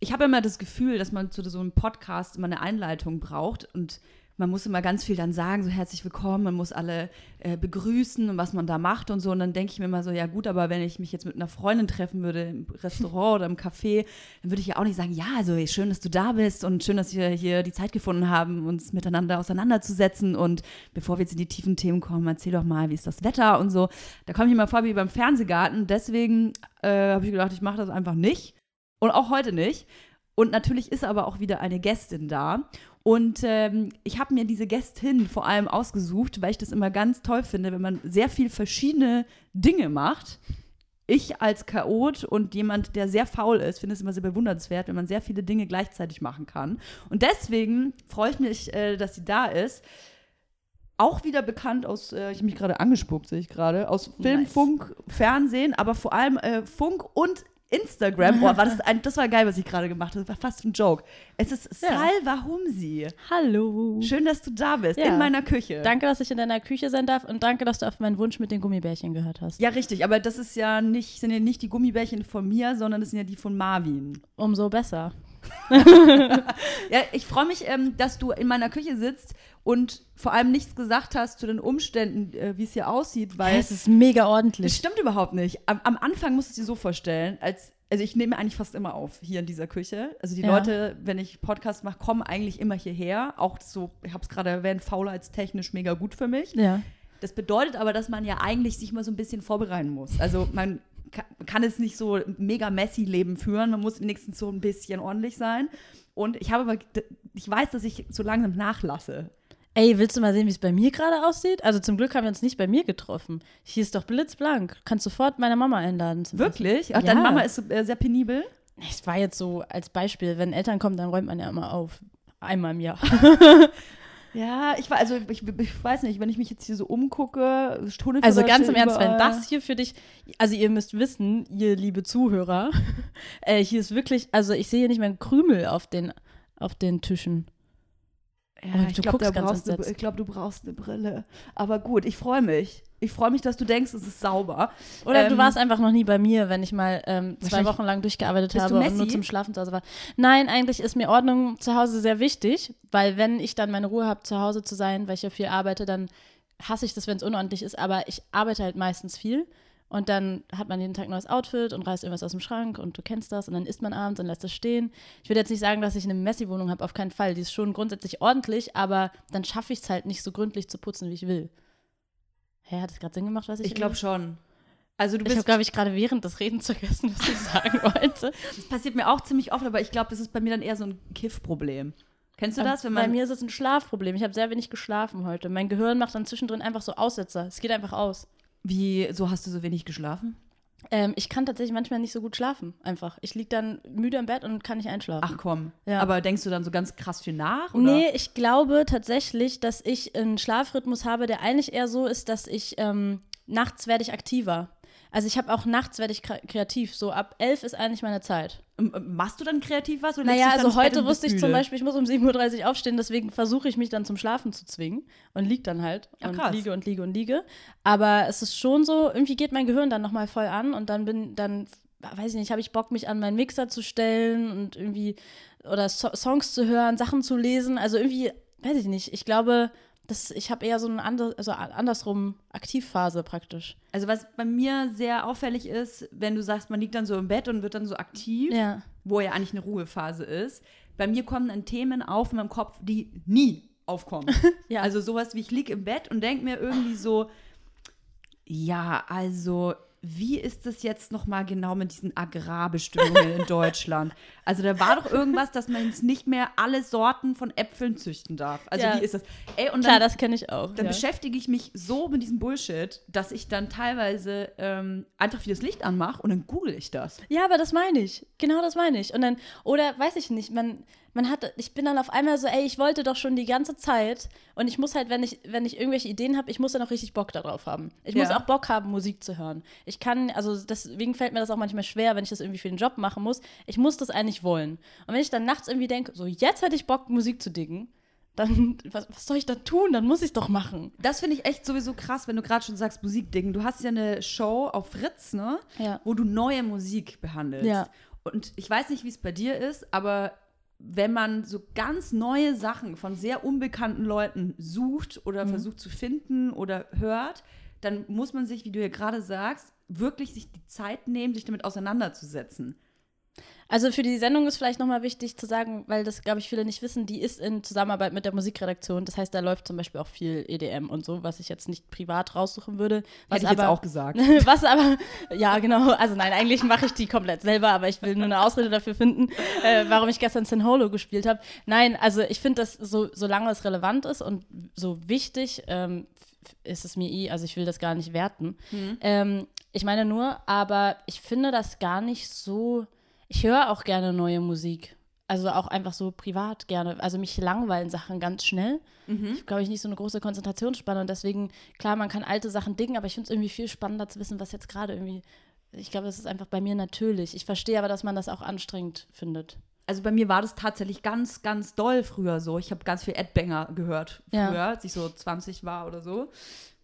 ich habe immer das Gefühl, dass man zu so einem Podcast immer eine Einleitung braucht und man muss immer ganz viel dann sagen, so herzlich willkommen, man muss alle äh, begrüßen und was man da macht und so. Und dann denke ich mir immer so, ja gut, aber wenn ich mich jetzt mit einer Freundin treffen würde im Restaurant oder im Café, dann würde ich ja auch nicht sagen, ja, also schön, dass du da bist und schön, dass wir hier die Zeit gefunden haben, uns miteinander auseinanderzusetzen. Und bevor wir jetzt in die tiefen Themen kommen, erzähl doch mal, wie ist das Wetter und so. Da komme ich immer vor wie beim Fernsehgarten. Deswegen äh, habe ich gedacht, ich mache das einfach nicht. Und auch heute nicht. Und natürlich ist aber auch wieder eine Gästin da. Und ähm, ich habe mir diese Gästin vor allem ausgesucht, weil ich das immer ganz toll finde, wenn man sehr viel verschiedene Dinge macht. Ich als Chaot und jemand, der sehr faul ist, finde es immer sehr bewundernswert, wenn man sehr viele Dinge gleichzeitig machen kann. Und deswegen freue ich mich, äh, dass sie da ist. Auch wieder bekannt aus, äh, ich habe mich gerade angespuckt, sehe ich gerade, aus Film, Nice. Funk, Fernsehen, aber vor allem äh, Funk und Instagram. Oh, war das, ein, das war geil, was ich gerade gemacht habe. Das war fast ein Joke. Es ist Ja. Salva Humsi. Hallo. Schön, dass du da bist, Ja. in meiner Küche. Danke, dass ich in deiner Küche sein darf und danke, dass du auf meinen Wunsch mit den Gummibärchen gehört hast. Ja, richtig, aber das ist ja nicht, sind ja nicht die Gummibärchen von mir, sondern das sind ja die von Marvin. Umso besser. Ja, ich freue mich, ähm, dass du in meiner Küche sitzt und vor allem nichts gesagt hast zu den Umständen, äh, wie es hier aussieht, weil es ist mega das ordentlich. stimmt überhaupt nicht. Am, am Anfang musst du es dir so vorstellen, als also ich nehme eigentlich fast immer auf hier in dieser Küche. Also die Ja. Leute, wenn ich Podcast mache, kommen eigentlich immer hierher. Auch so, ich habe es gerade erwähnt, faulheitstechnisch mega gut für mich. Ja. Das bedeutet aber, dass man ja eigentlich sich mal so ein bisschen vorbereiten muss. Also man ka- kann es nicht so mega messy Leben führen, man muss wenigstens so ein bisschen ordentlich sein. Und ich habe aber, ich weiß, dass ich so langsam nachlasse. Ey, willst du mal sehen, wie es bei mir gerade aussieht? Also zum Glück haben wir uns nicht bei mir getroffen. Hier ist doch blitzblank. Kannst sofort meine Mama einladen. Wirklich? Ach, Ja. deine Mama ist äh, sehr penibel. Es war jetzt so als Beispiel, wenn Eltern kommen, dann räumt man ja immer auf. Einmal im Jahr. Ja, ich, also ich, ich weiß nicht, wenn ich mich jetzt hier so umgucke, Tunnelverschlüsse Also ganz im Ernst, wenn das hier für dich, also ihr müsst wissen, ihr liebe Zuhörer, äh, hier ist wirklich, also ich sehe hier nicht mehr einen Krümel auf den, auf den Tischen. Ja, ich du glaube, ganz brauchst eine- ich glaub, du brauchst eine Brille. Aber gut, ich freue mich. Ich freue mich, dass du denkst, es ist sauber. Oder du Ähm, warst einfach noch nie bei mir, wenn ich mal ähm, zwei Wochen lang durchgearbeitet du habe und nur zum Schlafen zu Hause war. Nein, eigentlich ist mir Ordnung zu Hause sehr wichtig, weil wenn ich dann meine Ruhe habe, zu Hause zu sein, weil ich ja viel arbeite, dann hasse ich das, wenn es unordentlich ist, aber ich arbeite halt meistens viel. Und dann hat man jeden Tag ein neues Outfit und reißt irgendwas aus dem Schrank und du kennst das und dann isst man abends und lässt es stehen. Ich würde jetzt nicht sagen, dass ich eine Messi-Wohnung habe, auf keinen Fall. Die ist schon grundsätzlich ordentlich, aber dann schaffe ich es halt nicht so gründlich zu putzen, wie ich will. Hä, hat es gerade Sinn gemacht, was ich Ich glaube schon. Also du ich habe, bist, glaube ich, gerade während des Redens vergessen, was ich sagen wollte. das passiert mir auch ziemlich oft, aber ich glaube, das ist bei mir dann eher so ein Kiff-Problem. Kennst du das, wenn Bei mir ist es ein Schlafproblem. Ich habe sehr wenig geschlafen heute. Mein Gehirn macht dann zwischendrin einfach so Aussetzer. Es geht einfach aus. Wie so hast du so wenig geschlafen? Ähm, ich kann tatsächlich manchmal nicht so gut schlafen. Einfach. Ich liege dann müde im Bett und kann nicht einschlafen. Ach komm. Ja. Aber denkst du dann so ganz krass viel nach? Oder? Nee, ich glaube tatsächlich, dass ich einen Schlafrhythmus habe, der eigentlich eher so ist, dass ich ähm, nachts werde ich aktiver. Also ich habe auch nachts werde ich kre- kreativ. So ab elf ist eigentlich meine Zeit. Ähm, ähm, Machst du dann kreativ was? Naja, also heute wusste ich zum? Beispiel, ich muss um 7.30 Uhr aufstehen, deswegen versuche ich mich dann zum Schlafen zu zwingen und liege dann halt und krass. liege und liege und liege. Aber es ist schon so, irgendwie geht mein Gehirn dann nochmal voll an und dann bin, dann, weiß ich nicht, habe ich Bock, mich an meinen Mixer zu stellen und irgendwie, oder so Songs zu hören, Sachen zu lesen. Also irgendwie, weiß ich nicht, ich glaube, das, ich habe eher so eine andere, also andersrum Aktivphase praktisch. Also was bei mir sehr auffällig ist, wenn du sagst, man liegt dann so im Bett und wird dann so aktiv, Ja. wo ja eigentlich eine Ruhephase ist. Bei mir kommen dann Themen auf in meinem Kopf, die nie aufkommen. Ja. Also sowas wie ich lieg im Bett und denke mir irgendwie so, ja, also wie ist das jetzt noch mal genau mit diesen Agrarbestimmungen in Deutschland? Also da war doch irgendwas, dass man jetzt nicht mehr alle Sorten von Äpfeln züchten darf. Also Ja. wie ist das? Ey, und Klar, dann, das kenne ich auch. dann ja. beschäftige ich mich so mit diesem Bullshit, dass ich dann teilweise ähm, einfach wie das Licht anmache und dann google ich das. Ja, aber das meine ich. Genau das meine ich. Und dann, oder weiß ich nicht, man, man hat, ich bin dann auf einmal so, ey, ich wollte doch schon die ganze Zeit und ich muss halt, wenn ich, wenn ich irgendwelche Ideen habe, ich muss dann auch richtig Bock darauf haben. Ich muss Ja. auch Bock haben, Musik zu hören. Ich kann, also deswegen fällt mir das auch manchmal schwer, wenn ich das irgendwie für den Job machen muss. Ich muss das eigentlich wollen. Und wenn ich dann nachts irgendwie denke, so jetzt hätte ich Bock, Musik zu diggen, dann, was, was soll ich da tun? Dann muss ich doch machen. Das finde ich echt sowieso krass, wenn du gerade schon sagst Musikding. Du hast ja eine Show auf Fritz, ne? Ja. Wo du neue Musik behandelst. Ja. Und ich weiß nicht, wie es bei dir ist, aber wenn man so ganz neue Sachen von sehr unbekannten Leuten sucht oder Mhm. versucht zu finden oder hört, dann muss man sich, wie du ja gerade sagst, wirklich sich die Zeit nehmen, sich damit auseinanderzusetzen. Also für die Sendung ist vielleicht nochmal wichtig zu sagen, weil das, glaube ich, viele nicht wissen, die ist in Zusammenarbeit mit der Musikredaktion. Das heißt, da läuft zum Beispiel auch viel EDM und so, was ich jetzt nicht privat raussuchen würde. Was Hätte ich jetzt aber, auch gesagt. was aber, ja, genau. Also nein, eigentlich mache ich die komplett selber, aber ich will nur eine Ausrede dafür finden, äh, warum ich gestern Sin Holo gespielt habe. Nein, also ich finde, dass so, solange es relevant ist und so wichtig, ähm, ist es mir eh, also ich will das gar nicht werten. Ähm, ich meine nur, aber ich finde das gar nicht so. Ich höre auch gerne neue Musik. Also auch einfach so privat gerne. Also mich langweilen Sachen ganz schnell. Ich habe, glaube ich, nicht so eine große Konzentrationsspanne und deswegen, klar, man kann alte Sachen dingen, aber ich finde es irgendwie viel spannender zu wissen, was jetzt gerade irgendwie. Ich glaube, das ist einfach bei mir natürlich. Ich verstehe aber, dass man das auch anstrengend findet. Also bei mir war das tatsächlich ganz, ganz doll früher so. Ich habe ganz viel Ed Banger gehört früher, Ja. als ich so 20 war oder so.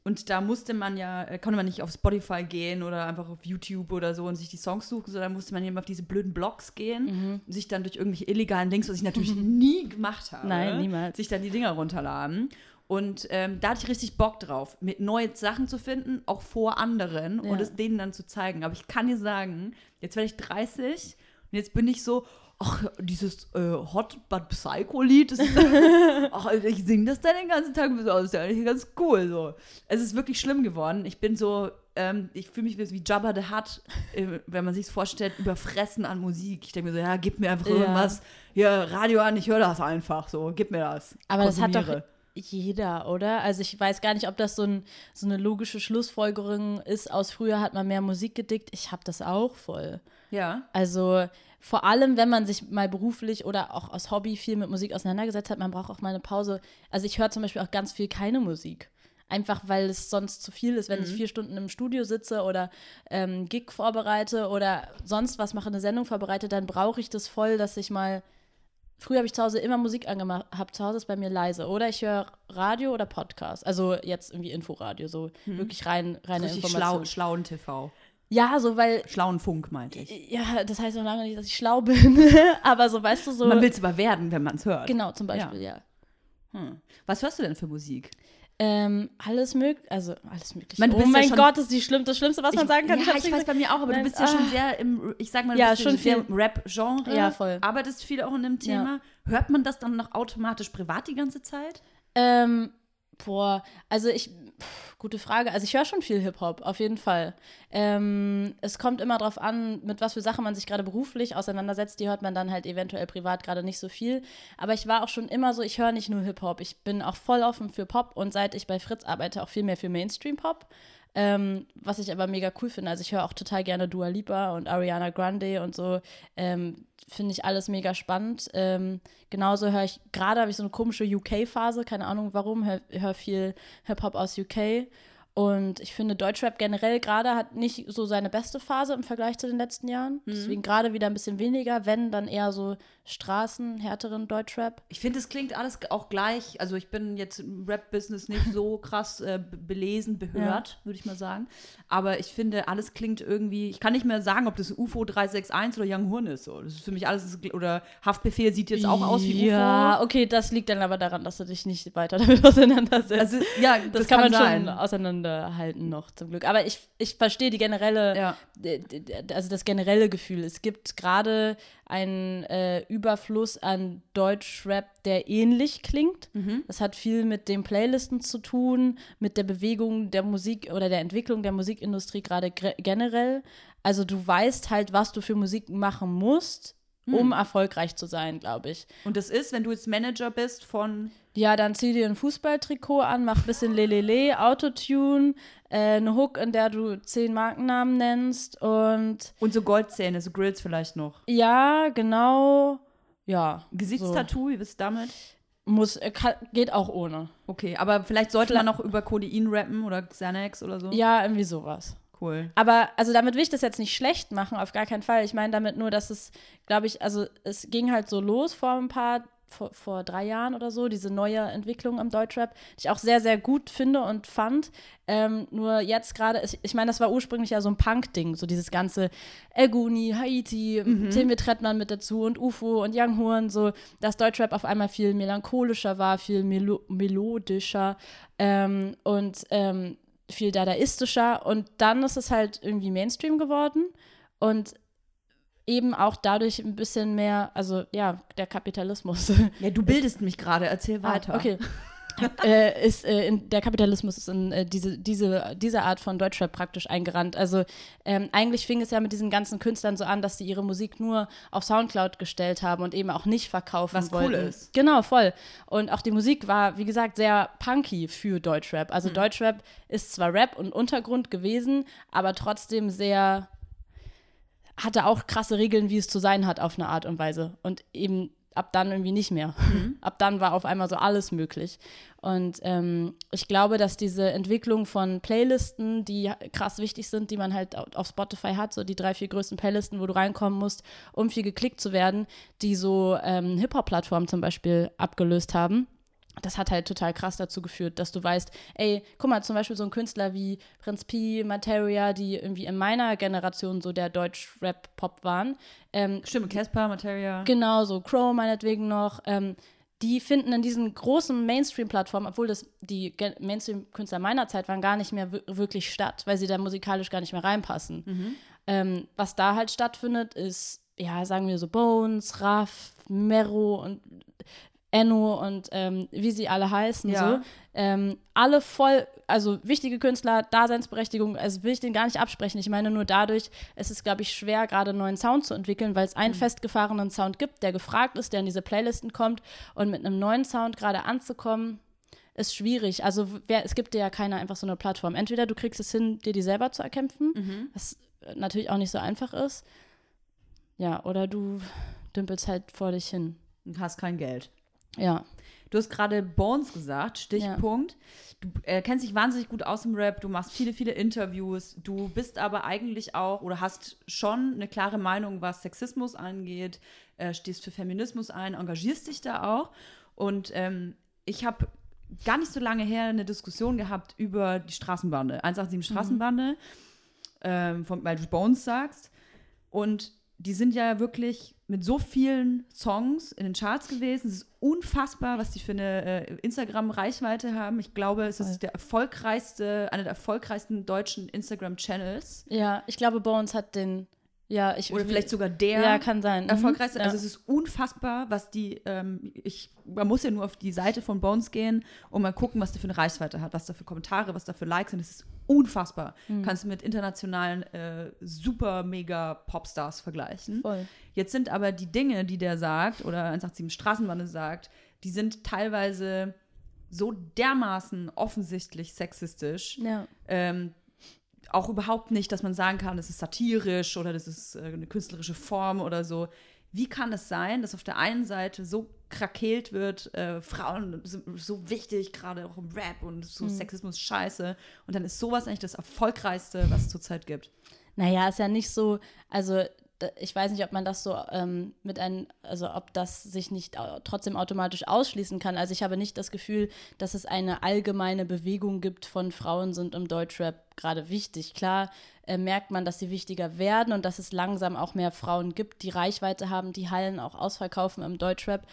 Und da musste man ja, äh, konnte man nicht auf Spotify gehen oder einfach auf YouTube oder so und sich die Songs suchen, sondern musste man eben auf diese blöden Blogs gehen Mhm. und sich dann durch irgendwelche illegalen Links, was ich natürlich nie gemacht habe, Nein, niemals. sich dann die Dinger runterladen. Und ähm, da hatte ich richtig Bock drauf, mit neue Sachen zu finden, auch vor anderen und Ja. es denen dann zu zeigen. Aber ich kann dir sagen, jetzt werde ich 30 und jetzt bin ich so, ach, dieses äh, Hot But Psycho-Lied, ach, ich singe das dann den ganzen Tag, das ist ja eigentlich ganz cool. So. Es ist wirklich schlimm geworden. Ich bin so, ähm, ich fühle mich wie Jabba the Hutt, äh, wenn man sich vorstellt, überfressen an Musik. Ich denke mir so, ja, gib mir einfach Ja. irgendwas, hier, Radio an, ich höre das einfach so, gib mir das. Aber das hat doch Konsumiere. jeder, oder? Also ich weiß gar nicht, ob das so, ein, so eine logische Schlussfolgerung ist. Aus früher hat man mehr Musik gedickt. Ich habe das auch voll. Ja. Also vor allem, wenn man sich mal beruflich oder auch aus Hobby viel mit Musik auseinandergesetzt hat, man braucht auch mal eine Pause. Also ich höre zum Beispiel auch ganz viel keine Musik. Einfach weil es sonst zu viel ist, wenn ich vier Stunden im Studio sitze oder ähm, Gig vorbereite oder sonst was mache, eine Sendung vorbereite, dann brauche ich das voll, dass ich mal. Früher habe ich zu Hause immer Musik angemacht, habe zu Hause ist bei mir leise. Oder ich höre Radio oder Podcast. Also jetzt irgendwie Inforadio, so wirklich rein, reine Richtig schlau, schlauen TV. Ja, so weil Schlauen Funk, meinte ich. ja, das heißt noch lange nicht, dass ich schlau bin. aber so, weißt du, so. Man will es aber werden, wenn man es hört. genau, zum Beispiel, ja. Hm. Was hörst du denn für Musik? Ähm, alles möglich, also alles mögliche. du oh ja mein Gott, das ist die schlimm, das Schlimmste, was man sagen kann. ja, ich nicht weiß bei mir auch, aber Nein, du bist ja ah. schon sehr im, ich sag mal, du Ja, bist schon sehr viel. Rap-Genre. Ja, voll. Arbeitest viel auch in dem Thema. Hört man das dann noch automatisch privat die ganze Zeit? Ähm, boah, also ich, pff, gute Frage. Also ich höre schon viel Hip-Hop, auf jeden Fall. Ähm, es kommt immer drauf an, mit was für Sachen man sich gerade beruflich auseinandersetzt. Die hört man dann halt eventuell privat gerade nicht so viel. Aber ich war auch schon immer so, ich höre nicht nur Hip-Hop. Ich bin auch voll offen für Pop und seit ich bei Fritz arbeite, auch viel mehr für Mainstream-Pop. Ähm, was ich aber mega cool finde. Also ich höre auch total gerne Dua Lipa und Ariana Grande und so. Ähm, finde ich alles mega spannend. Ähm, genauso höre ich, gerade habe ich so eine komische UK-Phase, keine Ahnung warum, höre hör viel Hip-Hop aus UK. Und ich finde, Deutschrap generell gerade hat nicht so seine beste Phase im Vergleich zu den letzten Jahren. Deswegen gerade wieder ein bisschen weniger, wenn dann eher so Straßen, härteren Deutschrap. Ich finde, es klingt alles auch gleich. Also ich bin jetzt im Rap-Business nicht so krass äh, be- belesen, behört, würde ich mal sagen. Aber ich finde, alles klingt irgendwie. Ich kann nicht mehr sagen, ob das UFO 361 oder Young Horn ist. So. Das ist für mich alles. Oder Haftbefehl sieht jetzt auch aus wie Ja, UFO. okay, das liegt dann aber daran, dass du dich nicht weiter damit auseinandersetzt. Also, ja, das, das, kann, man sein. schon auseinanderhalten noch, zum Glück. Aber ich, ich verstehe die generelle, Ja. also das generelle Gefühl. Es gibt gerade einen äh, Überfluss an Deutschrap, der ähnlich klingt. Mhm. Das hat viel mit den Playlisten zu tun, mit der Bewegung der Musik oder der Entwicklung der Musikindustrie gerade generell. Also du weißt halt, was du für Musik machen musst, um erfolgreich zu sein, glaube ich. Und das ist, wenn du jetzt Manager bist von. Ja, dann zieh dir ein Fußballtrikot an, mach ein bisschen Lelele, Autotune, äh, eine Hook, in der du zehn Markennamen nennst und Und so Goldzähne, so Grills vielleicht noch. ja, genau, ja. Gesichtstattoo, wie bist du damit? So. Muss, äh, kann, geht auch ohne. Okay, aber vielleicht sollte man noch über Codein rappen oder Xanax oder so. Ja, irgendwie sowas. Cool. Aber also damit will ich das jetzt nicht schlecht machen, auf gar keinen Fall. Ich meine damit nur, dass es, glaube ich, also es ging halt so los vor ein paar, vor, vor drei Jahren oder so, diese neue Entwicklung im Deutschrap, die ich auch sehr, sehr gut finde und fand. Ähm, nur jetzt gerade, ich, ich meine, das war ursprünglich ja so ein Punk-Ding, so dieses ganze Elguni, Haiti, mhm. Timmy Trettmann mit dazu und UFO und Young Horn, so, dass Deutschrap auf einmal viel melancholischer war, viel melo melodischer ähm, und ähm, viel dadaistischer und dann ist es halt irgendwie Mainstream geworden und eben auch dadurch ein bisschen mehr, also ja, der Kapitalismus. Ja, du bildest mich gerade, erzähl ah, weiter. Ah, okay. äh, ist äh, in, der Kapitalismus ist in äh, diese, diese, diese Art von Deutschrap praktisch eingerannt. Also ähm, eigentlich fing es ja mit diesen ganzen Künstlern so an, dass sie ihre Musik nur auf Soundcloud gestellt haben und eben auch nicht verkaufen Was wollten. Cool ist. Genau, voll. Und auch die Musik war, wie gesagt, sehr punky für Deutschrap. Also mhm. Deutschrap ist zwar Rap und Untergrund gewesen, aber trotzdem sehr hatte auch krasse Regeln, wie es zu sein hat auf eine Art und Weise. Und eben ab dann irgendwie nicht mehr. Mhm. Ab dann war auf einmal so alles möglich. Und ähm, ich glaube, dass diese Entwicklung von Playlisten, die krass wichtig sind, die man halt auf Spotify hat, so die drei, vier größten Playlisten, wo du reinkommen musst, um viel geklickt zu werden, die so ähm, Hip-Hop-Plattformen zum Beispiel abgelöst haben das hat halt total krass dazu geführt, dass du weißt, ey, guck mal, zum Beispiel so ein Künstler wie Prinz P, Materia, die irgendwie in meiner Generation so der Deutsch-Rap-Pop waren. Ähm, Stimmt, Casper, Materia. Genau, so Crow meinetwegen noch. Ähm, die finden in diesen großen Mainstream-Plattformen, obwohl das die Mainstream-Künstler meiner Zeit waren, gar nicht mehr wirklich statt, weil sie da musikalisch gar nicht mehr reinpassen. Mhm. Ähm, was da halt stattfindet, ist, ja, sagen wir so Bones, Raff, Mero und Enno und ähm, wie sie alle heißen, ja. so. Ähm, alle voll, also wichtige Künstler, Daseinsberechtigung, also will ich den gar nicht absprechen. Ich meine, nur dadurch ist es, glaube ich, schwer, gerade einen neuen Sound zu entwickeln, weil es einen mhm. festgefahrenen Sound gibt, der gefragt ist, der in diese Playlisten kommt und mit einem neuen Sound gerade anzukommen, ist schwierig. Also wer, es gibt dir ja keine einfach so eine Plattform. Entweder du kriegst es hin, dir die selber zu erkämpfen, mhm. was natürlich auch nicht so einfach ist. Ja, oder du dümpelst halt vor dich hin. Und hast kein Geld. Ja. Du hast gerade Bones gesagt, Stichpunkt. Ja. Du äh, kennst dich wahnsinnig gut aus dem Rap, du machst viele, viele Interviews, du bist aber eigentlich auch oder hast schon eine klare Meinung, was Sexismus angeht, äh, stehst für Feminismus ein, engagierst dich da auch. Und ähm, ich habe gar nicht so lange her eine Diskussion gehabt über die Straßenbande, 187 mhm. Straßenbande, mhm. ähm, von, weil du Bones sagst. Und die sind ja wirklich mit so vielen Songs in den Charts gewesen. Es ist unfassbar, was die für eine äh, Instagram-Reichweite haben. Ich glaube, es ist der erfolgreichste, einer der erfolgreichsten deutschen Instagram-Channels. Ja, ich glaube, Bones hat den ja, ich, Oder vielleicht sogar der ja, kann sein. Mhm. erfolgreichste. Mhm. Also es ist unfassbar, was die, ähm, ich, man muss ja nur auf die Seite von Bones gehen und mal gucken, was der für eine Reichweite hat, was da für Kommentare, was da für Likes sind. Das ist unfassbar. Mhm. Kannst du mit internationalen äh, super mega Popstars vergleichen. Voll. Jetzt sind aber die Dinge, die der sagt, oder 187 Straßenbahn sagt, die sind teilweise so dermaßen offensichtlich sexistisch, ja. ähm, auch überhaupt nicht, dass man sagen kann, das ist satirisch oder das ist äh, eine künstlerische Form oder so. Wie kann es sein, dass auf der einen Seite so krakeelt wird, äh, Frauen sind so wichtig, gerade auch im Rap und so mhm. Sexismus scheiße. Und dann ist sowas eigentlich das Erfolgreichste, was es zurzeit gibt. Naja, ist ja nicht so, also ich weiß nicht, ob man das so ähm, mit einem, also ob das sich nicht trotzdem automatisch ausschließen kann. Also ich habe nicht das Gefühl, dass es eine allgemeine Bewegung gibt von Frauen sind im Deutschrap gerade wichtig. Klar äh, merkt man, dass sie wichtiger werden und dass es langsam auch mehr Frauen gibt, die Reichweite haben, die Hallen auch ausverkaufen im Deutschrap,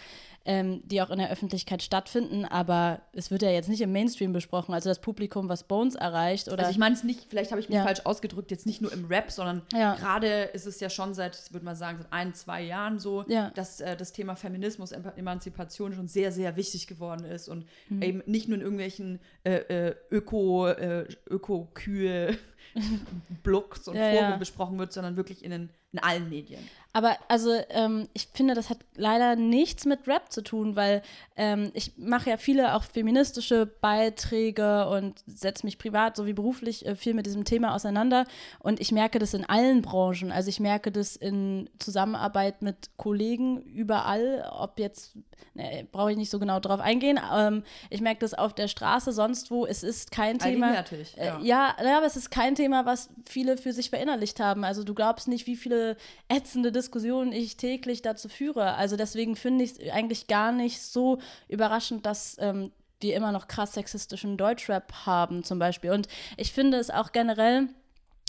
ähm, die auch in der Öffentlichkeit stattfinden. Aber es wird ja jetzt nicht im Mainstream besprochen. Also das Publikum, was Bones erreicht oder. Also ich meine es nicht, vielleicht habe ich mich ja. falsch ausgedrückt, jetzt nicht nur im Rap, sondern ja. gerade ist es ja schon seit, ich würde mal sagen, seit ein, zwei Jahren so, ja. dass äh, das Thema Feminismus, Emanzipation schon sehr, sehr wichtig geworden ist und mhm. eben nicht nur in irgendwelchen äh, äh Öko, äh, Öko-Kühe Blogs und ja, Foren ja. besprochen wird, sondern wirklich in, den, in allen Medien. Aber also ähm, ich finde, das hat leider nichts mit Rap zu tun, weil ähm, ich mache ja viele auch feministische Beiträge und setze mich privat sowie beruflich äh, viel mit diesem Thema auseinander. Und ich merke das in allen Branchen. Also ich merke das in Zusammenarbeit mit Kollegen überall, ob jetzt, ne, brauche ich nicht so genau drauf eingehen. Ähm, ich merke das auf der Straße, sonst wo. Es ist kein Thema. Äh, ja. ja, ja, aber es ist kein Thema, was viele für sich verinnerlicht haben. Also du glaubst nicht, wie viele viele ätzende Diskussionen ich täglich dazu führe. Also deswegen finde ich es eigentlich gar nicht so überraschend, dass ähm, wir immer noch krass sexistischen Deutschrap haben zum Beispiel. Und ich finde es auch generell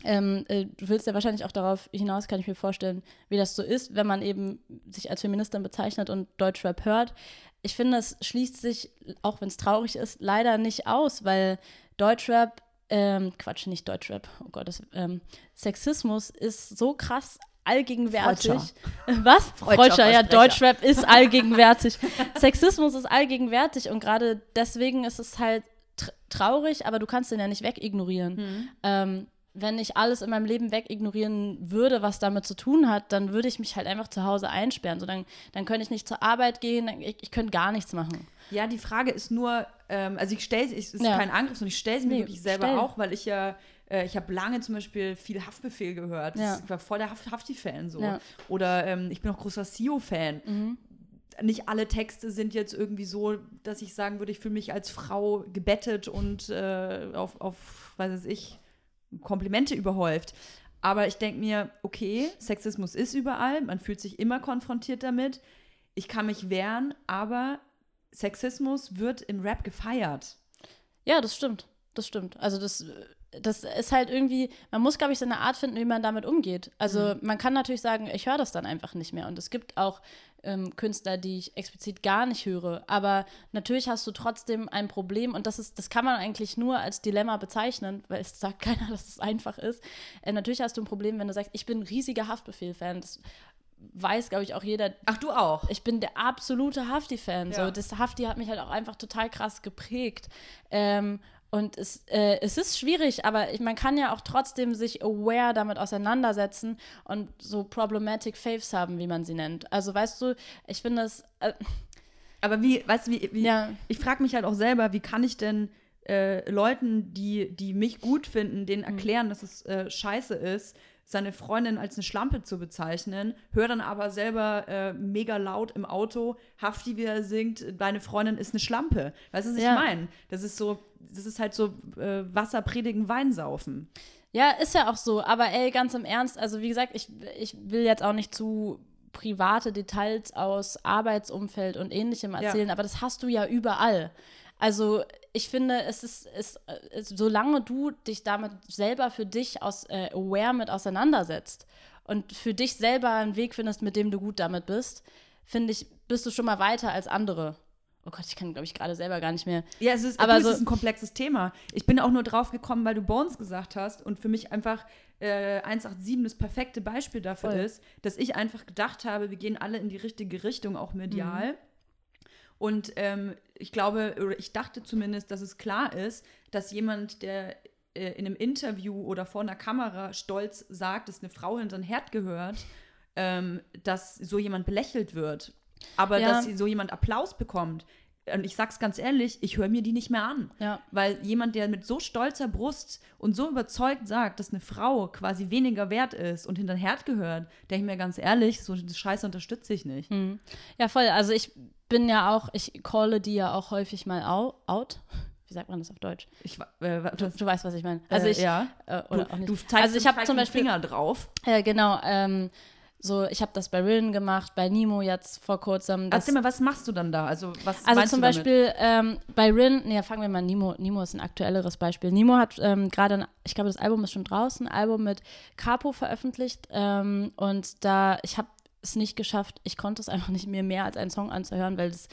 ähm, äh, du willst ja wahrscheinlich auch darauf hinaus, kann ich mir vorstellen, wie das so ist, wenn man eben sich als Feministin bezeichnet und Deutschrap hört. Ich finde, es schließt sich, auch wenn es traurig ist, leider nicht aus, weil Deutschrap, ähm, Quatsch, nicht Deutschrap, oh Gott, das, ähm, Sexismus ist so krass allgegenwärtig. Freudscher. Was? Freudscher, ja, Deutschrap ist allgegenwärtig. Sexismus ist allgegenwärtig und gerade deswegen ist es halt traurig, aber du kannst den ja nicht wegignorieren. Mhm. Ähm, wenn ich alles in meinem Leben wegignorieren würde, was damit zu tun hat, dann würde ich mich halt einfach zu Hause einsperren. So, dann, dann könnte ich nicht zur Arbeit gehen, ich, ich könnte gar nichts machen. Ja, die Frage ist nur, ähm, also ich stelle es, ist ja. kein Angriff, sondern ich stelle es mir nee, wirklich selber stell. auch, weil ich ja äh, ich habe lange zum Beispiel viel Haftbefehl gehört. Ja. Ich war voll der Haft Hafti-Fan so. Ja. Oder ähm, ich bin auch großer Sio-Fan. Mhm. Nicht alle Texte sind jetzt irgendwie so, dass ich sagen würde, ich fühle mich als Frau gebettet und äh, auf, auf, weiß ich, Komplimente überhäuft. Aber ich denke mir, okay, Sexismus ist überall, man fühlt sich immer konfrontiert damit. Ich kann mich wehren, aber Sexismus wird im Rap gefeiert. Ja, das stimmt. Das stimmt. Also das das ist halt irgendwie, man muss, glaube ich, so eine Art finden, wie man damit umgeht. Also mhm. man kann natürlich sagen, ich höre das dann einfach nicht mehr. Und es gibt auch ähm, Künstler, die ich explizit gar nicht höre. Aber natürlich hast du trotzdem ein Problem und das ist, das kann man eigentlich nur als Dilemma bezeichnen, weil es sagt keiner, dass es einfach ist. Äh, natürlich hast du ein Problem, wenn du sagst, ich bin ein riesiger Haftbefehl-Fan. Das weiß, glaube ich, auch jeder. Ach, du auch. Ich bin der absolute Hafti-Fan. Ja. So, das Hafti hat mich halt auch einfach total krass geprägt. Ähm, und es, äh, es ist schwierig, aber ich, man kann ja auch trotzdem sich aware damit auseinandersetzen und so problematic Faves haben, wie man sie nennt. Also weißt du, ich finde es. Äh, aber wie, weißt du, wie, wie ja. ich frage mich halt auch selber, wie kann ich denn äh, Leuten, die, die mich gut finden, denen mhm. erklären, mhm. dass es äh, scheiße ist, seine Freundin als eine Schlampe zu bezeichnen, hör dann aber selber äh, mega laut im Auto, Hafti, wie er singt, deine Freundin ist eine Schlampe. Weißt du, was ja. ich meine? Das ist so, das ist halt so äh, Wasser predigen, Wein saufen. Ja, ist ja auch so, aber ey, ganz im Ernst, also wie gesagt, ich, ich will jetzt auch nicht zu private Details aus Arbeitsumfeld und ähnlichem erzählen, ja. aber das hast du ja überall. Also ich finde, es ist, es, es, solange du dich damit selber für dich aus, äh, aware mit auseinandersetzt und für dich selber einen Weg findest, mit dem du gut damit bist, finde ich, bist du schon mal weiter als andere. Oh Gott, ich kann, glaube ich, gerade selber gar nicht mehr. Ja, es ist, aber so, es ist ein komplexes Thema. Ich bin auch nur drauf gekommen, weil du Bones gesagt hast und für mich einfach äh, 187 das perfekte Beispiel dafür Voll. ist, dass ich einfach gedacht habe, wir gehen alle in die richtige Richtung, auch medial. Mhm. Und ähm, ich glaube, oder ich dachte zumindest, dass es klar ist, dass jemand, der äh, in einem Interview oder vor einer Kamera stolz sagt, dass eine Frau hinter den Herd gehört, ähm, dass so jemand belächelt wird. Aber ja. dass so jemand Applaus bekommt, und ich sag's ganz ehrlich, ich höre mir die nicht mehr an. Ja. Weil jemand, der mit so stolzer Brust und so überzeugt sagt, dass eine Frau quasi weniger wert ist und hinter den Herd gehört, denke ich mir ganz ehrlich, so eine Scheiße unterstütze ich nicht. Mhm. Ja, voll. Also ich bin ja auch, ich calle die ja auch häufig mal out. Wie sagt man das auf Deutsch? Ich, äh, du, du, weißt, was ich meine. Also ich, ja. Äh, oder du, auch nicht. Du zeigst, also ich habe zum Beispiel Finger drauf. Äh, genau. Ähm, so, ich habe das bei Rin gemacht, bei Nemo jetzt vor kurzem. Erzähl mal, was machst du dann da? Also, was also zum Beispiel ähm, bei Rin, nee, fangen wir mal an, Nemo. Nemo ist ein aktuelleres Beispiel. Nemo hat ähm, gerade, ich glaube, das Album ist schon draußen, ein Album mit Capo veröffentlicht. Ähm, und da, ich habe es nicht geschafft. Ich konnte es einfach nicht, mir mehr als einen Song anzuhören, weil das